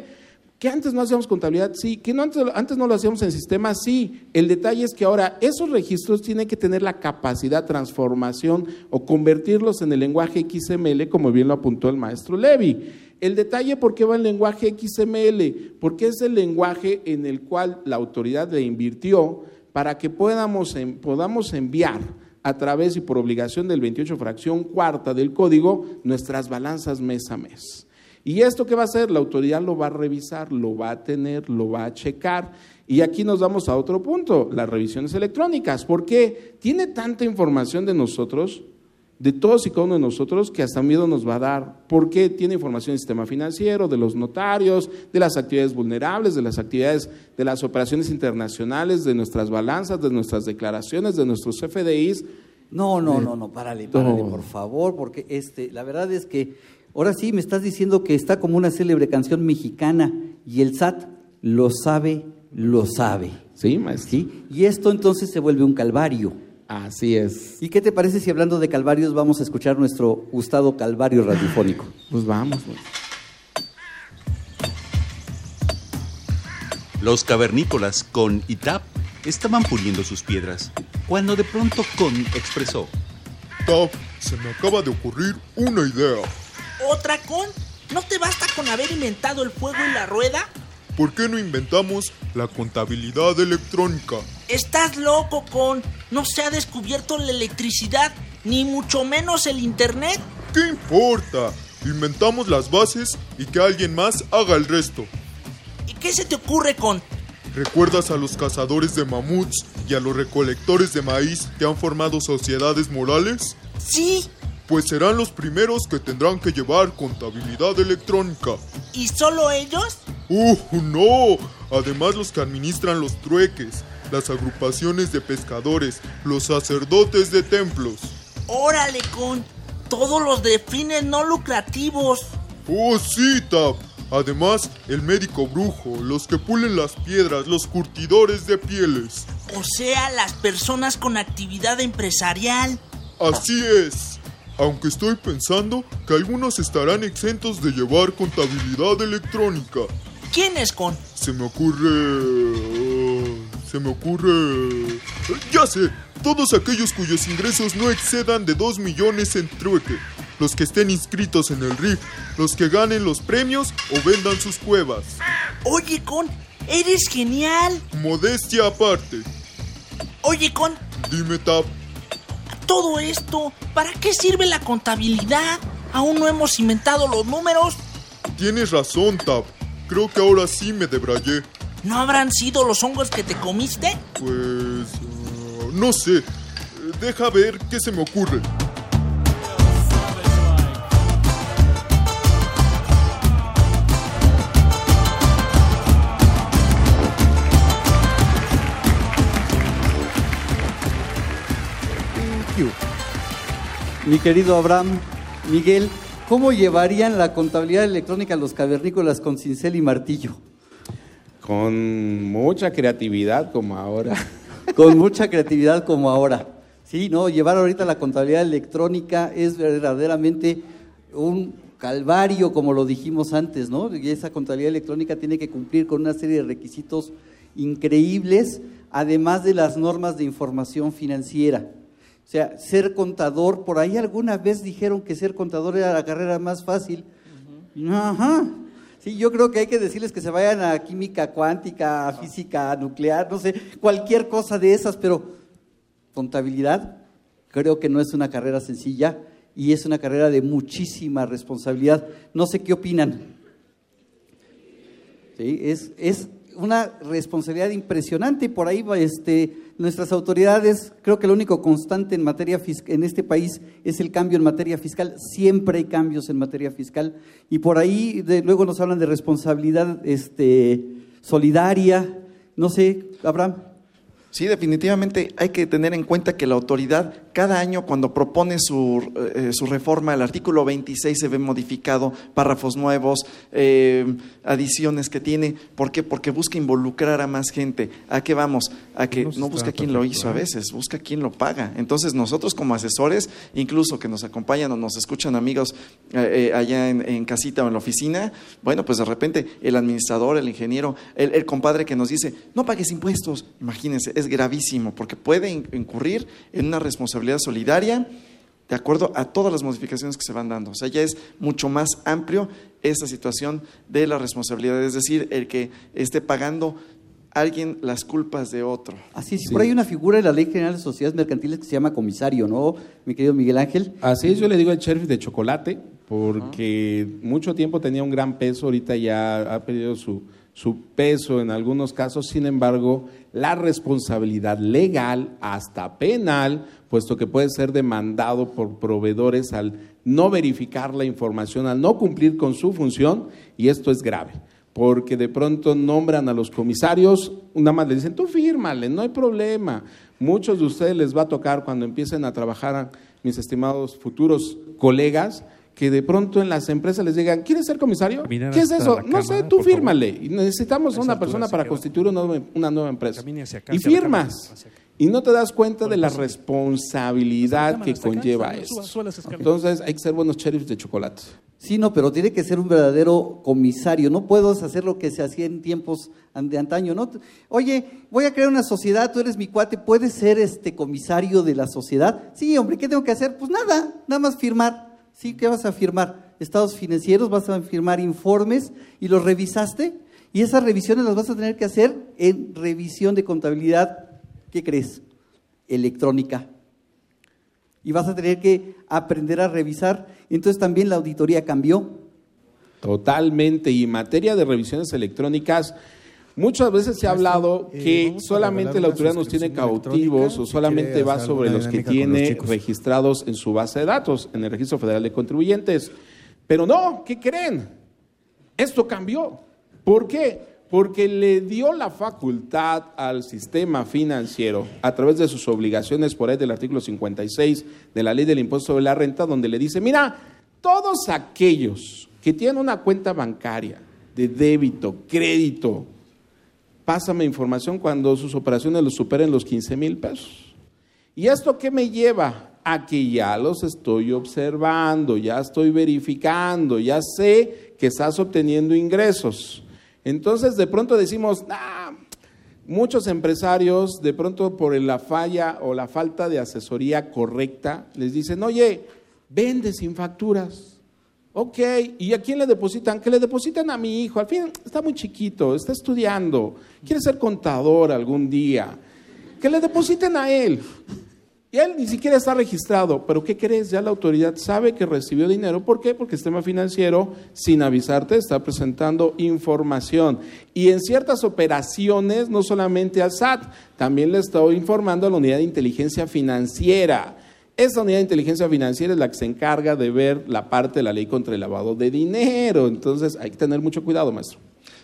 ¿Que antes no hacíamos contabilidad? Sí. ¿Que antes, no lo hacíamos en sistemas? Sí. El detalle es que ahora esos registros tienen que tener la capacidad, transformación o convertirlos en el lenguaje XML, como bien lo apuntó el maestro Levy. El detalle, ¿por qué va el lenguaje XML? Porque es el lenguaje en el cual la autoridad le invirtió para que podamos, podamos enviar a través y por obligación del 28 fracción cuarta del código nuestras balanzas mes a mes. ¿Y esto qué va a hacer? La autoridad lo va a revisar, lo va a tener, lo va a checar. Y aquí nos vamos a otro punto, las revisiones electrónicas. ¿Por qué? Tiene tanta información de nosotros, de todos y cada uno de nosotros, que hasta miedo nos va a dar. ¿Por qué? Tiene información del sistema financiero, de los notarios, de las actividades vulnerables, de las actividades de las operaciones internacionales, de nuestras balanzas, de nuestras declaraciones, de nuestros FDIs. No, no, no, no, párale, párale, por favor, porque este, la verdad es que Ahora sí, me estás diciendo que está como una célebre canción mexicana y el SAT lo sabe, lo sabe. Sí, maestro. ¿Sí? Y esto entonces se vuelve un calvario. Así es. ¿Y qué te parece si hablando de calvarios vamos a escuchar nuestro gustado calvario radiofónico? Pues vamos. Los cavernícolas con ITAP estaban puliendo sus piedras, cuando de pronto Con expresó. Tap, se me acaba de ocurrir una idea. ¿Otra con? ¿No te basta con haber inventado el fuego y la rueda? ¿Por qué no inventamos la contabilidad electrónica? Estás loco, con. No se ha descubierto la electricidad, ni mucho menos el Internet. ¿Qué importa? Inventamos las bases y que alguien más haga el resto. ¿Y qué se te ocurre, con? ¿Recuerdas a los cazadores de mamuts y a los recolectores de maíz que han formado sociedades morales? Sí, pues serán los primeros que tendrán que llevar contabilidad electrónica. ¿Y solo ellos? ¡Uh, no! Además los que administran los trueques, las agrupaciones de pescadores, los sacerdotes de templos. ¡Órale, con! Todos los de fines no lucrativos. ¡Oh, sí, Tap! Además, el médico brujo, los que pulen las piedras, los curtidores de pieles. O sea, las personas con actividad empresarial. Así es aunque estoy pensando que algunos estarán exentos de llevar contabilidad electrónica. ¿Quién es con? Se me ocurre... Se me ocurre... Ya sé, todos aquellos cuyos ingresos no excedan de 2 millones en trueque. Los que estén inscritos en el RIF, los que ganen los premios o vendan sus cuevas. Oye, Con, eres genial. Modestia aparte. Oye, Con. Dime, Tap todo esto? ¿Para qué sirve la contabilidad? ¿Aún no hemos inventado los números? Tienes razón, Tap. Creo que ahora sí me debrayé. ¿No habrán sido los hongos que te comiste? Pues... Ah, no sé. Deja ver qué se me ocurre. Mi querido Abraham, Miguel, ¿cómo llevarían la contabilidad electrónica los cavernícolas con cincel y martillo? Con mucha creatividad como ahora. Con mucha creatividad como ahora. Sí, no, llevar ahorita la contabilidad electrónica es verdaderamente un calvario, como lo dijimos antes, ¿no? Y esa contabilidad electrónica tiene que cumplir con una serie de requisitos increíbles, además de las normas de información financiera. O sea, ser contador, por ahí alguna vez dijeron que ser contador era la carrera más fácil. Ajá. Sí, yo creo que hay que decirles que se vayan a química cuántica, a física nuclear, no sé, cualquier cosa de esas, pero contabilidad creo que no es una carrera sencilla y es una carrera de muchísima responsabilidad. No sé qué opinan. Sí, es, es una responsabilidad impresionante y por ahí este, nuestras autoridades, creo que lo único constante en materia en este país es el cambio en materia fiscal, siempre hay cambios en materia fiscal. Y por ahí luego nos hablan de responsabilidad este, solidaria, no sé, Abraham. Sí, definitivamente hay que tener en cuenta que la autoridad cada año cuando propone su, eh, su reforma, el artículo 26 se ve modificado, párrafos nuevos, eh, adiciones que tiene. ¿Por qué? Porque busca involucrar a más gente. ¿A qué vamos? A que no busca quién lo hizo a veces, busca quién lo paga. Entonces nosotros como asesores, incluso que nos acompañan o nos escuchan amigos eh, allá en, casita o en la oficina, bueno, pues de repente el administrador, el ingeniero, el, el compadre que nos dice, no pagues impuestos, imagínense, es gravísimo porque puede incurrir en una responsabilidad solidaria de acuerdo a todas las modificaciones que se van dando. O sea, ya es mucho más amplio esa situación de la responsabilidad, es decir, el que esté pagando alguien las culpas de otro. Así es, por ahí hay una figura de la Ley General de Sociedades Mercantiles que se llama comisario, ¿no, mi querido Miguel Ángel? Así es, yo le digo al sheriff de chocolate, porque mucho tiempo tenía un gran peso, ahorita ya ha perdido su, su peso en algunos casos, sin embargo, la responsabilidad legal, hasta penal, puesto que puede ser demandado por proveedores al no verificar la información, al no cumplir con su función, y esto es grave, porque de pronto nombran a los comisarios, nada más le dicen, tú fírmale, no hay problema. Muchos de ustedes les va a tocar cuando empiecen a trabajar, mis estimados futuros colegas, que de pronto en las empresas les digan, ¿quieres ser comisario? ¿Qué es eso? No sé, tú fírmale. Y necesitamos una persona para constituir una nueva, una nueva empresa. Y firmas. Y no te das cuenta de la responsabilidad que conlleva eso. Entonces hay que ser buenos sheriffs de chocolate. Sí, no, pero tiene que ser un verdadero comisario. No puedo hacer lo que se hacía en tiempos de antaño, ¿no? Oye, voy a crear una sociedad, tú eres mi cuate, ¿puedes ser este comisario de la sociedad? Sí, hombre, ¿qué tengo que hacer? Pues nada, nada más firmar. Sí, ¿qué vas a firmar? Estados financieros, vas a firmar informes y los revisaste. Y esas revisiones las vas a tener que hacer en revisión de contabilidad, ¿qué crees? Electrónica. Y vas a tener que aprender a revisar. Entonces también la auditoría cambió. Totalmente. Y en materia de revisiones electrónicas, Muchas veces se ha hablado eh, que solamente la autoridad nos tiene cautivos o solamente va sobre los que tiene registrados en su base de datos, en el Registro Federal de Contribuyentes. Pero no, ¿qué creen? Esto cambió. ¿Por qué? Porque le dio la facultad al sistema financiero a través de sus obligaciones por ahí del artículo 56 de la ley del impuesto sobre la renta, donde le dice, mira, todos aquellos que tienen una cuenta bancaria de débito, crédito, pásame información cuando sus operaciones los superen los 15 mil pesos. ¿Y esto qué me lleva? A que ya los estoy observando, ya estoy verificando, ya sé que estás obteniendo ingresos. Entonces de pronto decimos, ah, muchos empresarios de pronto por la falla o la falta de asesoría correcta les dicen, oye, vende sin facturas. Ok, ¿y a quién le depositan? Que le depositan a mi hijo. Al fin está muy chiquito, está estudiando, quiere ser contador algún día. Que le depositen a él. Y él ni siquiera está registrado. Pero ¿qué crees? Ya la autoridad sabe que recibió dinero. ¿Por qué? Porque el sistema financiero, sin avisarte, está presentando información. Y en ciertas operaciones, no solamente al SAT, también le está informando a la unidad de inteligencia financiera. Esa unidad de inteligencia financiera es la que se encarga de ver la parte de la ley contra el lavado de dinero. Entonces hay que tener mucho cuidado, maestro.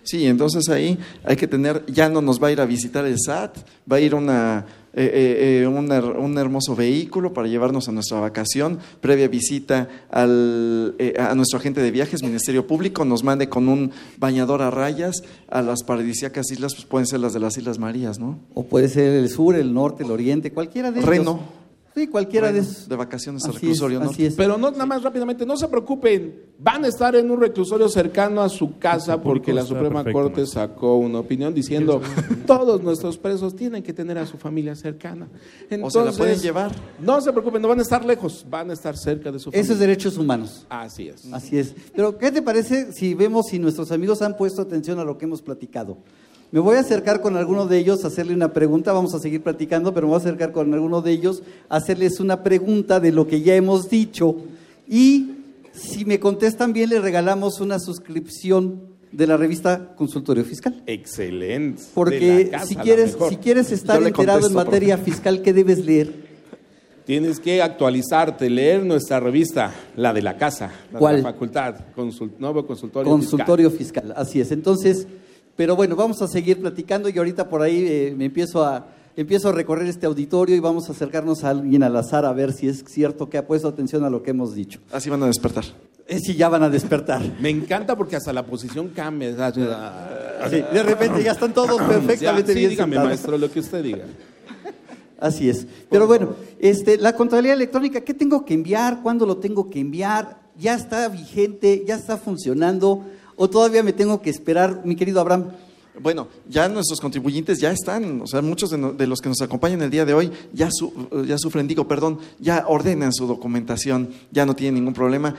Sí, entonces ahí hay que tener, ya no nos va a ir a visitar el SAT, va a ir una, eh, eh, eh, un, her- un hermoso vehículo para llevarnos a nuestra vacación, previa visita al, eh, a nuestro agente de viajes, Ministerio Público, nos mande con un bañador a rayas a las paradisíacas islas, pues pueden ser las de las Islas Marías, ¿no? O puede ser el sur, el norte, el oriente, cualquiera de ellos. Reno. Sí, cualquiera de esos. de vacaciones al es, reclusorio así es. Pero no, nada más rápidamente, no se preocupen, van a estar en un reclusorio cercano a su casa porque la Suprema perfecto, Corte sacó una opinión diciendo todos nuestros presos tienen que tener a su familia cercana. O se la pueden llevar. No se preocupen, no van a estar lejos, van a estar cerca de su familia. Esos derechos humanos. Así es. Así es. Pero, ¿qué te parece si vemos si nuestros amigos han puesto atención a lo que hemos platicado? Me voy a acercar con alguno de ellos a hacerle una pregunta, vamos a seguir platicando, pero me voy a acercar con alguno de ellos a hacerles una pregunta de lo que ya hemos dicho y si me contestan bien les regalamos una suscripción de la revista Consultorio Fiscal. Excelente. Porque casa, si quieres, si quieres estar enterado en materia fiscal, ¿qué debes leer? Tienes que actualizarte, leer nuestra revista, la de la casa, la ¿Cuál? de la facultad, consult- nuevo consultorio. Consultorio fiscal. así es. Entonces, pero bueno, vamos a seguir platicando y ahorita por ahí eh, me empiezo a, empiezo a recorrer este auditorio y vamos a acercarnos a alguien al azar a ver si es cierto que ha puesto atención a lo que hemos dicho. Así van a despertar. Eh, si ya van a despertar. Me encanta porque hasta la posición cambia. Sí, de repente ya están todos perfectamente sí, bien dígame, sentados. maestro, lo que usted diga. Así es. Pero bueno, este, la contabilidad electrónica, ¿qué tengo que enviar? ¿Cuándo lo tengo que enviar? ¿Ya está vigente? ¿Ya está funcionando? ¿O todavía me tengo que esperar, mi querido Abraham? Bueno, ya nuestros contribuyentes ya están, o sea, muchos de, los que nos acompañan el día de hoy ya, su- ya sufren, digo, perdón, ya ordenan su documentación, ya no tienen ningún problema,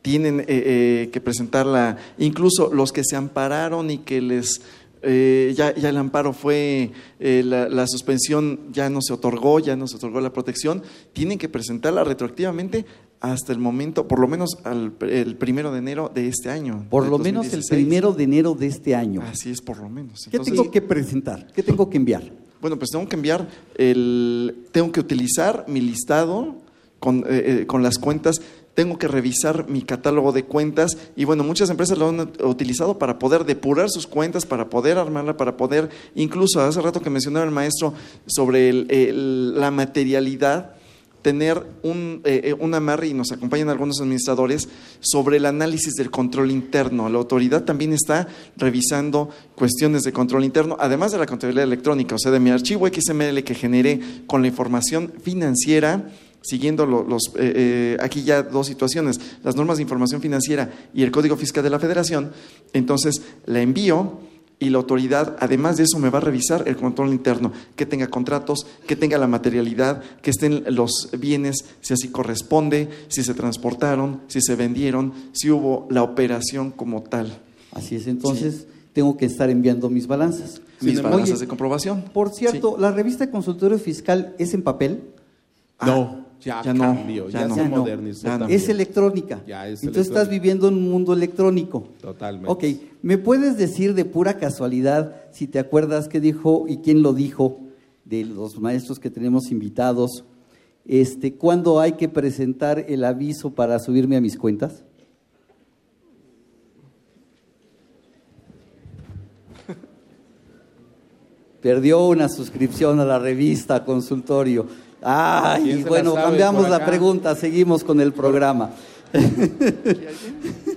tienen eh, eh, que presentarla, incluso los que se ampararon y que les, eh, ya, el amparo fue, eh, la suspensión ya no se otorgó, ya no se otorgó la protección, tienen que presentarla retroactivamente hasta el momento, por lo menos al, el primero de enero de este año. Por lo menos el primero de enero de este año. Así es, por lo menos. ¿Qué tengo que presentar? ¿Qué tengo que enviar? Bueno, pues tengo que enviar el, tengo que utilizar mi listado con, eh, eh, con las cuentas tengo que revisar mi catálogo de cuentas y bueno, muchas empresas lo han utilizado para poder depurar sus cuentas, para poder armarla, para poder, incluso hace rato que mencionaba el maestro sobre la materialidad, tener un, eh, eh, un, amarre, y nos acompañan algunos administradores, sobre el análisis del control interno. La autoridad también está revisando cuestiones de control interno, además de la contabilidad electrónica, o sea, de mi archivo XML que generé con la información financiera siguiendo los, eh, eh, aquí ya dos situaciones, las normas de información financiera y el Código Fiscal de la Federación, entonces la envío y la autoridad, además de eso, me va a revisar el control interno, que tenga contratos, que tenga la materialidad, que estén los bienes, si así corresponde, si se transportaron, si se vendieron, si hubo la operación como tal. Así es, entonces tengo que estar enviando mis balanzas. Mis balanzas de comprobación. Por cierto, ¿la revista de consultorio fiscal es en papel? No. Ya, cambió, ya, se modernizó. Es electrónica. tú estás viviendo en un mundo electrónico. Totalmente. Ok, ¿me puedes decir de pura casualidad si te acuerdas qué dijo y quién lo dijo de los maestros que tenemos invitados? Este, ¿Cuándo hay que presentar el aviso para subirme a mis cuentas? Perdió una suscripción a la revista Consultorio. Ay, bueno, cambiamos la pregunta, seguimos con el programa.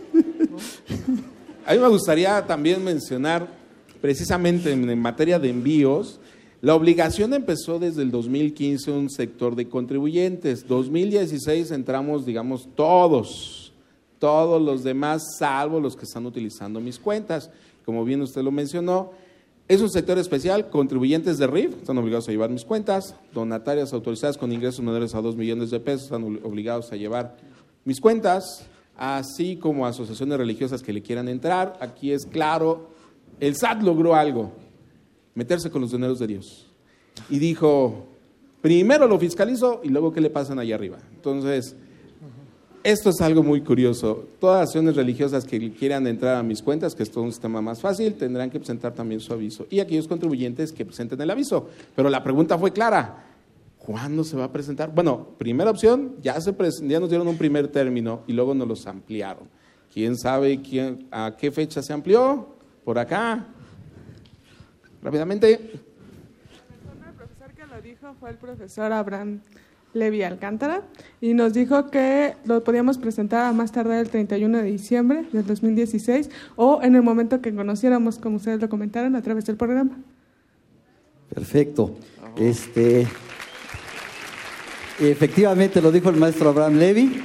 A mí me gustaría también mencionar, precisamente en, materia de envíos, la obligación empezó desde el 2015 un sector de contribuyentes. 2016 entramos, digamos, todos, todos los demás, salvo los que están utilizando mis cuentas. Como bien usted lo mencionó, es un sector especial, contribuyentes de RIF están obligados a llevar mis cuentas, donatarias autorizadas con ingresos menores a 2 millones de pesos están obligados a llevar mis cuentas, así como asociaciones religiosas que le quieran entrar. Aquí es claro, el SAT logró algo, meterse con los dineros de Dios. Y dijo, primero lo fiscalizo y luego qué le pasan allá arriba. Entonces, esto es algo muy curioso. Todas las acciones religiosas que quieran entrar a mis cuentas, que es todo un sistema más fácil, tendrán que presentar también su aviso. Y aquellos contribuyentes que presenten el aviso. Pero la pregunta fue clara. ¿Cuándo se va a presentar? Bueno, primera opción, ya, se ya nos dieron un primer término y luego nos los ampliaron. ¿Quién sabe quién, a qué fecha se amplió? Por acá. Rápidamente. El profesor que lo dijo fue el profesor Abraham Levi Alcántara y nos dijo que lo podíamos presentar a más tardar el 31 de diciembre del 2016 o en el momento que conociéramos, como ustedes lo comentaron, a través del programa. Perfecto. Este, efectivamente lo dijo el maestro Abraham Levy.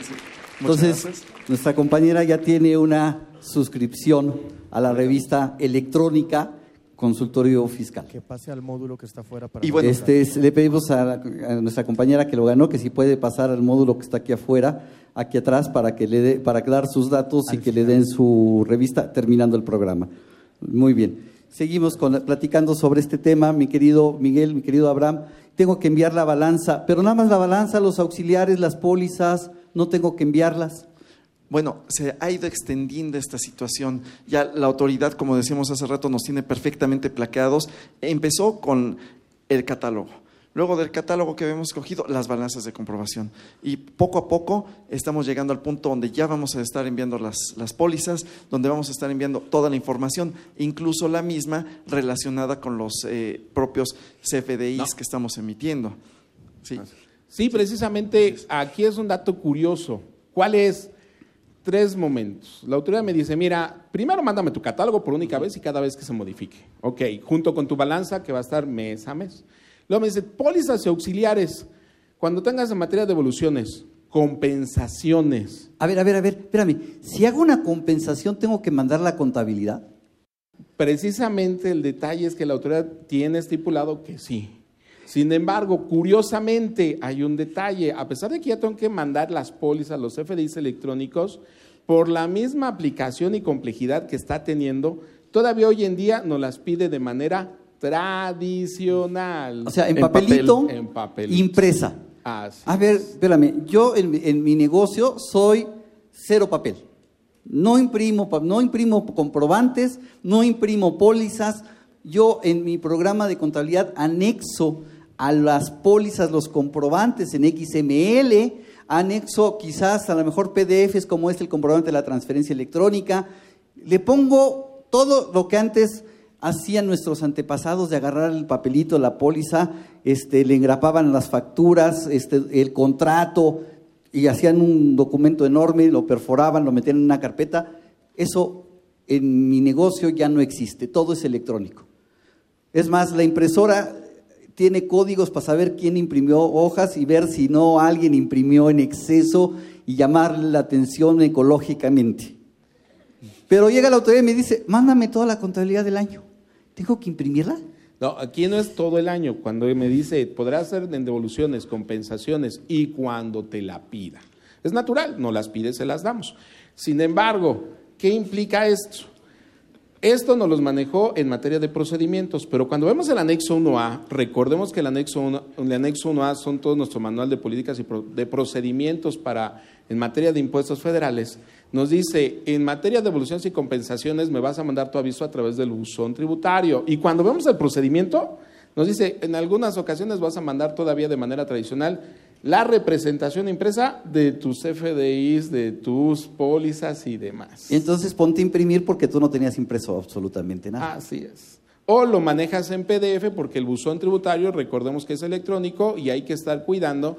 Entonces, nuestra compañera ya tiene una suscripción a la revista electrónica consultorio fiscal. Que pase al módulo que está afuera para... Y bueno, este, le pedimos a, nuestra compañera que lo ganó que si puede pasar al módulo que está aquí afuera, aquí atrás, para que le dé, para dar sus datos y que le den su revista terminando el programa. Muy bien. Seguimos con, platicando sobre este tema, mi querido Miguel, mi querido Abraham. Tengo que enviar la balanza, pero nada más la balanza, los auxiliares, las pólizas, no tengo que enviarlas. Bueno, se ha ido extendiendo esta situación. Ya la autoridad, como decíamos hace rato, nos tiene perfectamente plaqueados. Empezó con el catálogo. Luego del catálogo que habíamos escogido, las balanzas de comprobación. Y poco a poco estamos llegando al punto donde ya vamos a estar enviando las, las pólizas, donde vamos a estar enviando toda la información, incluso la misma relacionada con los eh, propios CFDIs que estamos emitiendo. Sí. sí, precisamente aquí es un dato curioso. ¿Cuál es? Tres momentos. La autoridad me dice, mira, primero mándame tu catálogo por única vez y cada vez que se modifique. Ok, junto con tu balanza que va a estar mes a mes. Luego me dice, pólizas y auxiliares. Cuando tengas en materia de devoluciones, compensaciones. A ver, a ver, a ver, espérame. Si hago una compensación, ¿tengo que mandar la contabilidad? Precisamente el detalle es que la autoridad tiene estipulado que sí. Sin embargo, curiosamente hay un detalle, a pesar de que ya tengo que mandar las pólizas, los FDIs electrónicos, por la misma aplicación y complejidad que está teniendo, todavía hoy en día nos las pide de manera tradicional. O sea, en, papelito, impresa. Ah, sí. A ver, espérame, yo en, mi- en mi negocio soy cero papel. No imprimo, no imprimo comprobantes, no imprimo pólizas. Yo en mi programa de contabilidad anexo a las pólizas los comprobantes en XML, anexo quizás a lo mejor PDFs como es el comprobante de la transferencia electrónica. Le pongo todo lo que antes hacían nuestros antepasados de agarrar el papelito, la póliza, este, le engrapaban las facturas, este, el contrato y hacían un documento enorme, lo perforaban, lo metían en una carpeta. Eso en mi negocio ya no existe, todo es electrónico. Es más, la impresora tiene códigos para saber quién imprimió hojas y ver si no alguien imprimió en exceso y llamarle la atención ecológicamente. Pero llega la autoridad y me dice, mándame toda la contabilidad del año. ¿Tengo que imprimirla? No, aquí no es todo el año. Cuando me dice, podrá hacer en devoluciones, compensaciones y cuando te la pida. Es natural, no las pides, se las damos. Sin embargo, ¿qué implica esto? Esto nos los manejó en materia de procedimientos, pero cuando vemos el anexo 1A, recordemos que el anexo, 1, el anexo 1A son todo nuestro manual de políticas y de procedimientos para en materia de impuestos federales. Nos dice, en materia de devoluciones y compensaciones me vas a mandar tu aviso a través del buzón tributario. Y cuando vemos el procedimiento, nos dice, en algunas ocasiones vas a mandar todavía de manera tradicional la representación impresa de tus FDIs, de tus pólizas y demás. Entonces ponte a imprimir porque tú no tenías impreso absolutamente nada. Así es. O lo manejas en PDF porque el buzón tributario, recordemos que es electrónico y hay que estar cuidando,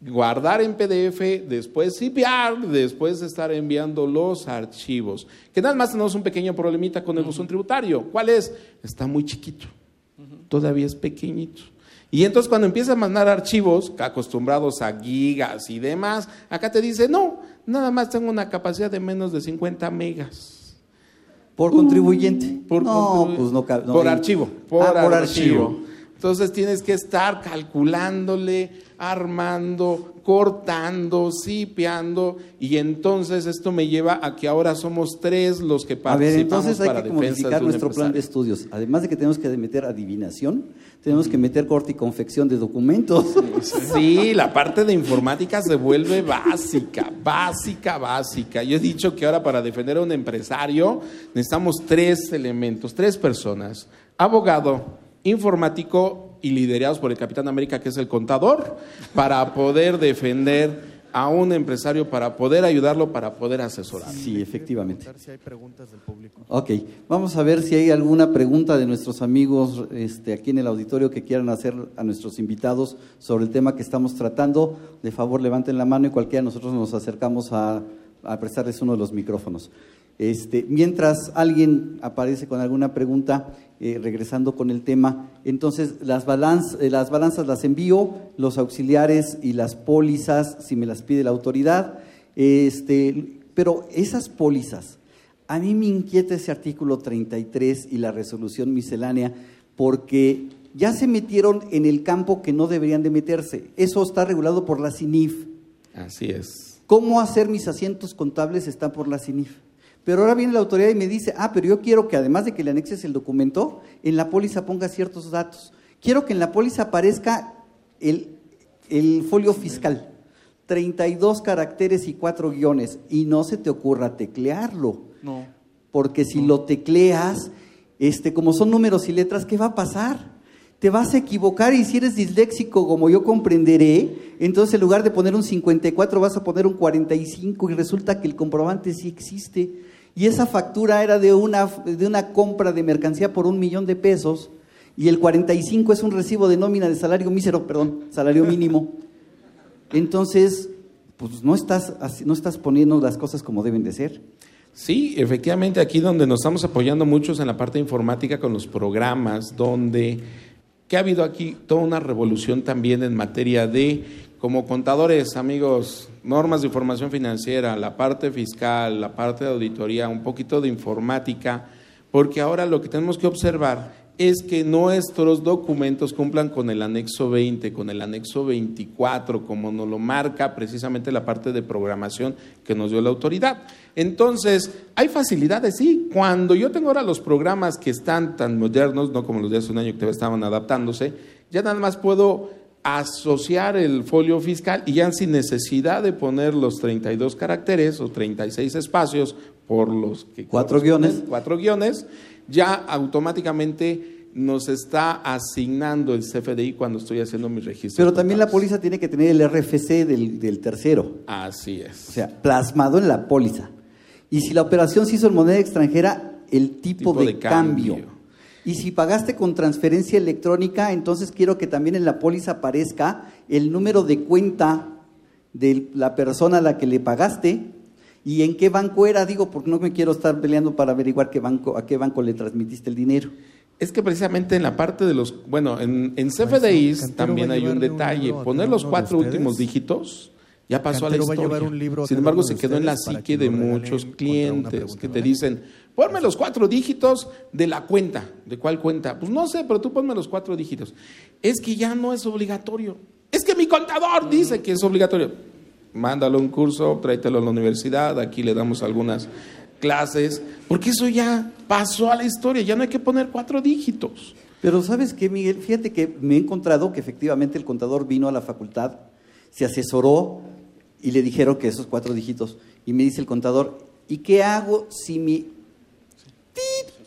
guardar en PDF, después CPR, después estar enviando los archivos. Que nada más tenemos un pequeño problemita con el buzón tributario. ¿Cuál es? Está muy chiquito. Todavía es pequeñito. Y entonces cuando empiezas a mandar archivos acostumbrados a gigas y demás, acá te dice, no, nada más tengo una capacidad de menos de 50 megas. ¿Por contribuyente? Por, no, contribu- pues no, no por archivo. Por, Ah, por archivo. archivo. Entonces tienes que estar calculándole, armando, cortando, sipeando, y entonces esto me lleva a que ahora somos tres los que A participamos ver, entonces hay para que modificar nuestro plan de estudios. Además de que tenemos que meter adivinación, tenemos que meter corte y confección de documentos. Sí, la parte de informática se vuelve básica, básica, básica. Yo he dicho que ahora para defender a un empresario necesitamos tres elementos, tres personas. Abogado, informático y liderados por el Capitán América, que es el contador, para poder defender a un empresario, para poder ayudarlo, para poder asesorar. Sí, efectivamente. Si hay preguntas del público. Ok, vamos a ver si hay alguna pregunta de nuestros amigos este, aquí en el auditorio que quieran hacer a nuestros invitados sobre el tema que estamos tratando. De favor, levanten la mano y cualquiera de nosotros nos acercamos a, a prestarles uno de los micrófonos. Este, mientras alguien aparece con alguna pregunta, eh, regresando con el tema, entonces las, balanz- eh, las balanzas las envío, los auxiliares y las pólizas, si me las pide la autoridad, este, pero esas pólizas, a mí me inquieta ese artículo 33 y la resolución miscelánea porque ya se metieron en el campo que no deberían de meterse. Eso está regulado por la CINIF. Así es. ¿Cómo hacer mis asientos contables está por la CINIF? Pero ahora viene la autoridad y me dice, ah, pero yo quiero que además de que le anexes el documento, en la póliza ponga ciertos datos. Quiero que en la póliza aparezca el, el folio fiscal. 32 caracteres y 4 guiones. Y no se te ocurra teclearlo. No. Porque si lo tecleas, este, como son números y letras, ¿qué va a pasar? Te vas a equivocar y si eres disléxico, como yo comprenderé, entonces en lugar de poner un 54 vas a poner un 45 y resulta que el comprobante sí existe. Y esa factura era de una, de una compra de mercancía por un millón de pesos y el 45 es un recibo de nómina de salario mísero, perdón, salario mínimo. Entonces, pues no estás, así- no estás poniendo las cosas como deben de ser. Sí, efectivamente, aquí donde nos estamos apoyando muchos en la parte informática con los programas, donde que ha habido aquí toda una revolución también en materia de, como contadores, amigos, normas de información financiera, la parte fiscal, la parte de auditoría, un poquito de informática, porque ahora lo que tenemos que observar es que nuestros documentos cumplan con el anexo 20, con el anexo 24, como nos lo marca precisamente la parte de programación que nos dio la autoridad. Entonces, hay facilidades, sí. Cuando yo tengo ahora los programas que están tan modernos, no como los de hace un año que estaban adaptándose, ya nada más puedo asociar el folio fiscal y ya sin necesidad de poner los 32 caracteres o 36 espacios por los que cuatro guiones, cuatro guiones, ya automáticamente nos está asignando el CFDI cuando estoy haciendo mi registro. Pero también la póliza tiene que tener el RFC del, del tercero. Así es. O sea, plasmado en la póliza. Y si la operación se hizo en moneda extranjera, el tipo, Tipo de, de cambio. cambio. Y si pagaste con transferencia electrónica, entonces quiero que también en la póliza aparezca el número de cuenta de la persona a la que le pagaste y en qué banco era, digo, porque no me quiero estar peleando para averiguar qué banco, a qué banco le transmitiste el dinero. Es que precisamente en la parte de los, bueno, en, en CFDIs también hay un detalle. Poner los cuatro últimos dígitos ya pasó a la Cantero va a historia. llevar un libro a Sin embargo, se quedó en la psique que de muchos clientes que te dicen, ponme los cuatro dígitos de la cuenta. ¿De cuál cuenta? Pues no sé, pero tú ponme los cuatro dígitos. Es que ya no es obligatorio. Es que mi contador dice que es obligatorio. Mándalo un curso, tráetelo a la universidad, aquí le damos algunas clases, porque eso ya pasó a la historia, ya no hay que poner cuatro dígitos. Pero sabes qué, Miguel, fíjate que me he encontrado que efectivamente el contador vino a la facultad, se asesoró y le dijeron que esos cuatro dígitos. Y me dice el contador, ¿y qué hago si mi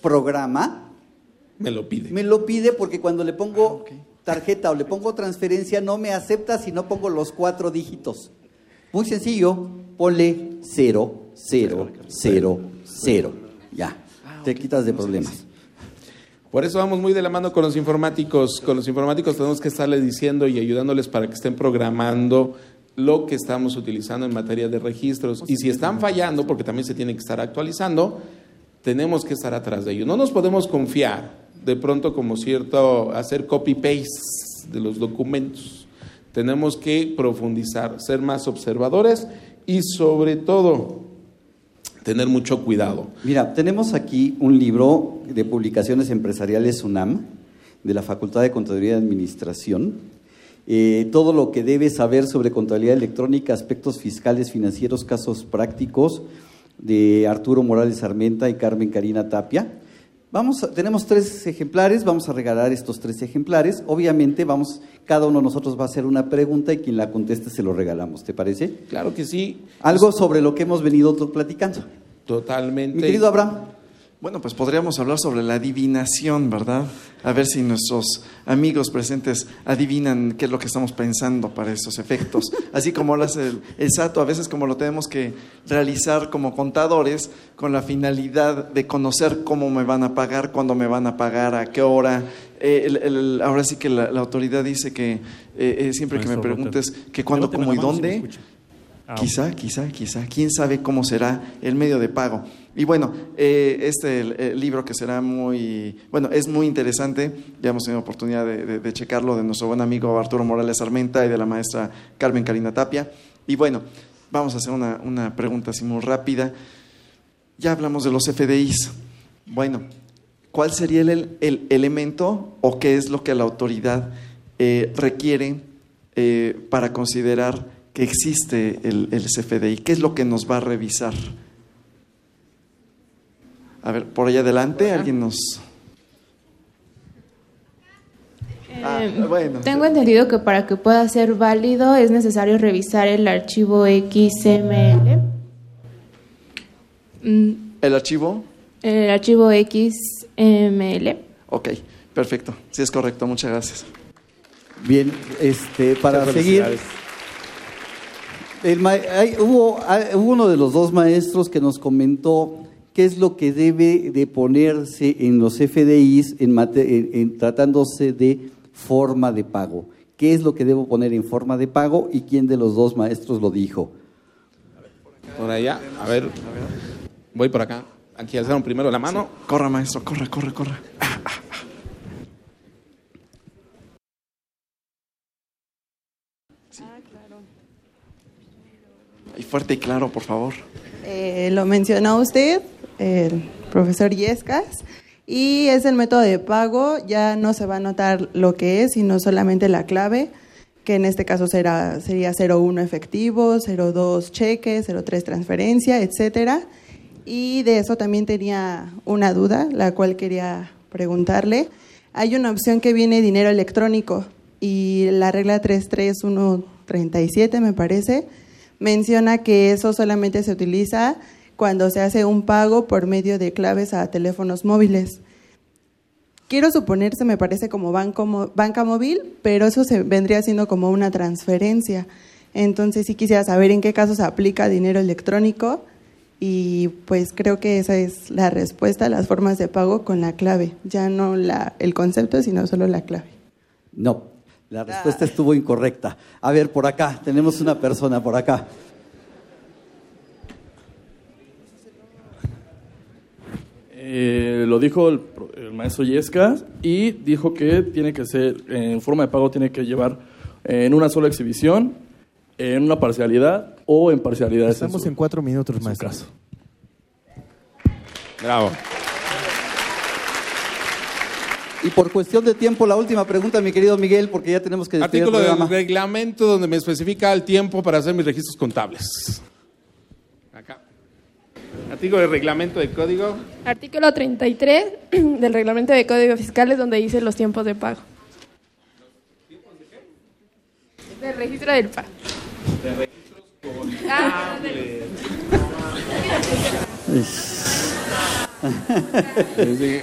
programa Me lo pide. me lo pide porque cuando le pongo tarjeta o le pongo transferencia no me acepta si no pongo los cuatro dígitos? Muy sencillo, ponle cero, cero, cero, cero. Ya, te quitas de problemas. Por eso vamos muy de la mano con los informáticos. Con los informáticos tenemos que estarles diciendo y ayudándoles para que estén programando lo que estamos utilizando en materia de registros. Y si están fallando, porque también se tiene que estar actualizando, tenemos que estar atrás de ellos. No nos podemos confiar de pronto como cierto hacer copy-paste de los documentos. Tenemos que profundizar, ser más observadores y sobre todo tener mucho cuidado. Mira, tenemos aquí un libro de publicaciones empresariales UNAM, de la Facultad de Contaduría y Administración. Eh, todo lo que debes saber sobre contabilidad electrónica, aspectos fiscales, financieros, casos prácticos, de Arturo Morales Armenta y Carmen Karina Tapia. Vamos, a- tenemos tres ejemplares, vamos a regalar estos tres ejemplares. Obviamente, vamos, cada uno de nosotros va a hacer una pregunta y quien la conteste se lo regalamos, ¿te parece? Claro que sí. Algo sobre lo que hemos venido platicando. Totalmente. Mi querido Abraham. Bueno, pues podríamos hablar sobre la adivinación, ¿verdad? A ver si nuestros amigos presentes adivinan qué es lo que estamos pensando para estos efectos. Así como lo hace el, el SATO, a veces como lo tenemos que realizar como contadores con la finalidad de conocer cómo me van a pagar, cuándo me van a pagar, a qué hora. Eh, el- el- ahora sí que la, la autoridad dice que eh, eh, siempre que me preguntes que cuándo, cómo y si dónde. Ah, Quizá, quizá, quizá. ¿Quién sabe cómo será el medio de pago? Y bueno, eh, este libro que será muy, bueno, es muy interesante. Ya hemos tenido oportunidad de, checarlo de nuestro buen amigo Arturo Morales Armenta y de la maestra Carmen Karina Tapia. Y bueno, vamos a hacer una, pregunta así muy rápida. Ya hablamos de los FDIs. Bueno, ¿cuál sería el, el elemento o qué es lo que la autoridad eh, requiere eh, para considerar que existe el, el CFDI? ¿Qué es lo que nos va a revisar? A ver, por ahí adelante, alguien nos... Ah, Eh, bueno. Tengo entendido que para que pueda ser válido es necesario revisar el archivo XML. Mm, ¿El archivo? El archivo XML. Ok, perfecto. Sí, es correcto. Muchas gracias. Bien, este, para Muchas seguir, felicidades. El hay- hubo, hay- hubo uno de los dos maestros que nos comentó qué es lo que debe de ponerse en los FDIs en, mate- en- en tratándose de forma de pago. ¿Qué es lo que debo poner en forma de pago y quién de los dos maestros lo dijo? Por allá, a ver. Voy por acá. Aquí alzaron primero la mano. Corra, maestro, corre, corre, corre. Y fuerte y claro, por favor. Eh, lo mencionó usted, el profesor Yescas, y es el método de pago. Ya no se va a notar lo que es, sino solamente la clave, que en este caso será, sería 01 efectivo, 02 cheque, 03 transferencia, etcétera. Y de eso también tenía una duda, la cual quería preguntarle. Hay una opción que viene dinero electrónico. y la regla 33137 me parece menciona que eso solamente se utiliza cuando se hace un pago por medio de claves a teléfonos móviles. Quiero suponerse, me parece como banco, banca móvil, pero eso se vendría siendo como una transferencia. Entonces sí quisiera saber en qué casos se aplica dinero electrónico y pues creo que esa es la respuesta las formas de pago con la clave, ya no la, el concepto, sino solo la clave. No, la respuesta estuvo incorrecta. A ver, por acá, tenemos una persona por acá. Eh, lo dijo el, el, maestro Yesca y dijo que tiene que ser, en forma de pago, tiene que llevar en una sola exhibición, en una parcialidad o en parcialidad. Estamos en, cuatro minutos, maestro. Caso. Bravo. Y por cuestión de tiempo, la última pregunta, mi querido Miguel, porque ya tenemos que despedir Artículo el programa. del reglamento donde me especifica el tiempo para hacer mis registros contables. Acá. Artículo del reglamento de código. Artículo 33 del reglamento de código fiscal es donde dice los tiempos de pago. ¿Tiempos de qué? Del registro del pago. De registros contables. Sí.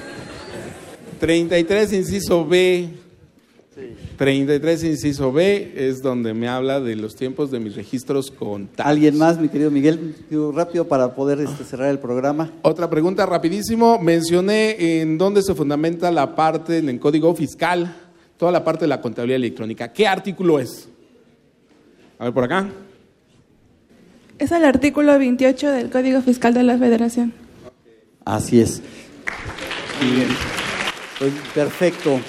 33 inciso B. 33 inciso B es donde me habla de los tiempos de mis registros contables. ¿Alguien más, mi querido Miguel? Rápido para poder este, cerrar el programa. Otra pregunta rapidísimo. Mencioné en dónde se fundamenta la parte en el código fiscal, toda la parte de la contabilidad electrónica. ¿Qué artículo es? A ver por acá. Es el artículo 28 del Código Fiscal de la Federación. Así es. Bien. Pues, perfecto.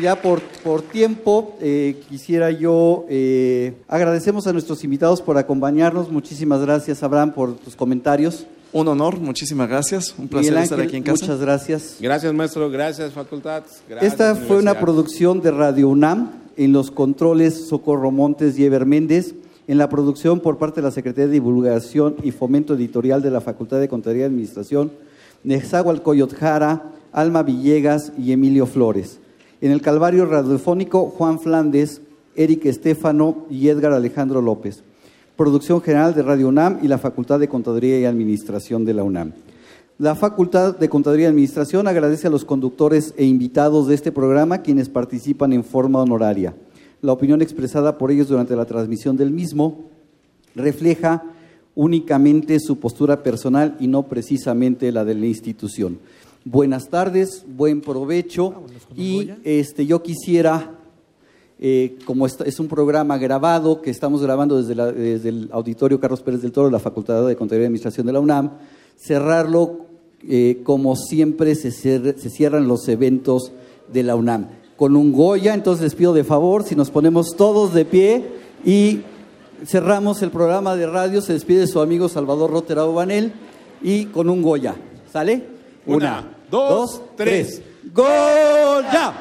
Ya por, por tiempo, eh, quisiera yo, eh, agradecemos a nuestros invitados por acompañarnos. Muchísimas gracias, Abraham, por tus comentarios. Un honor, muchísimas gracias. Un placer estar aquí en casa. Muchas gracias. Gracias, maestro. Gracias, facultad. Gracias, Esta fue una producción de Radio UNAM en los controles Socorro Montes y Ever Méndez, en la producción por parte de la Secretaría de Divulgación y Fomento Editorial de la Facultad de Contaduría y Administración, Nezahualcóyotl Jara, Alma Villegas y Emilio Flores. En el Calvario Radiofónico, Juan Flandes, Eric Estefano y Edgar Alejandro López. Producción general de Radio UNAM y la Facultad de Contaduría y Administración de la UNAM. La Facultad de Contaduría y Administración agradece a los conductores e invitados de este programa quienes participan en forma honoraria. La opinión expresada por ellos durante la transmisión del mismo refleja únicamente su postura personal y no precisamente la de la institución. Buenas tardes, buen provecho. Y este, yo quisiera eh, como es un programa grabado que estamos grabando desde, la- desde el Auditorio Carlos Pérez del Toro de la Facultad de Contaduría y Administración de la UNAM, cerrarlo eh, como siempre se, se cierran los eventos de la UNAM, con un Goya, entonces les pido de favor si nos ponemos todos de pie y cerramos el programa de radio, se despide su amigo Salvador Roterao Banel y con un Goya, ¿sale? Una, dos, tres. ¡Goya!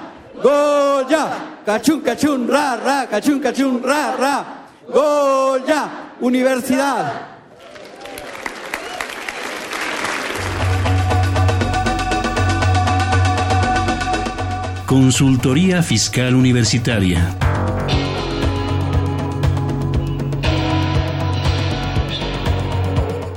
¡Goya! ¡Cachún, cachún, ra, ra! ¡Cachún, cachún, ra, ra! ¡Goya! Universidad. Consultoría Fiscal Universitaria.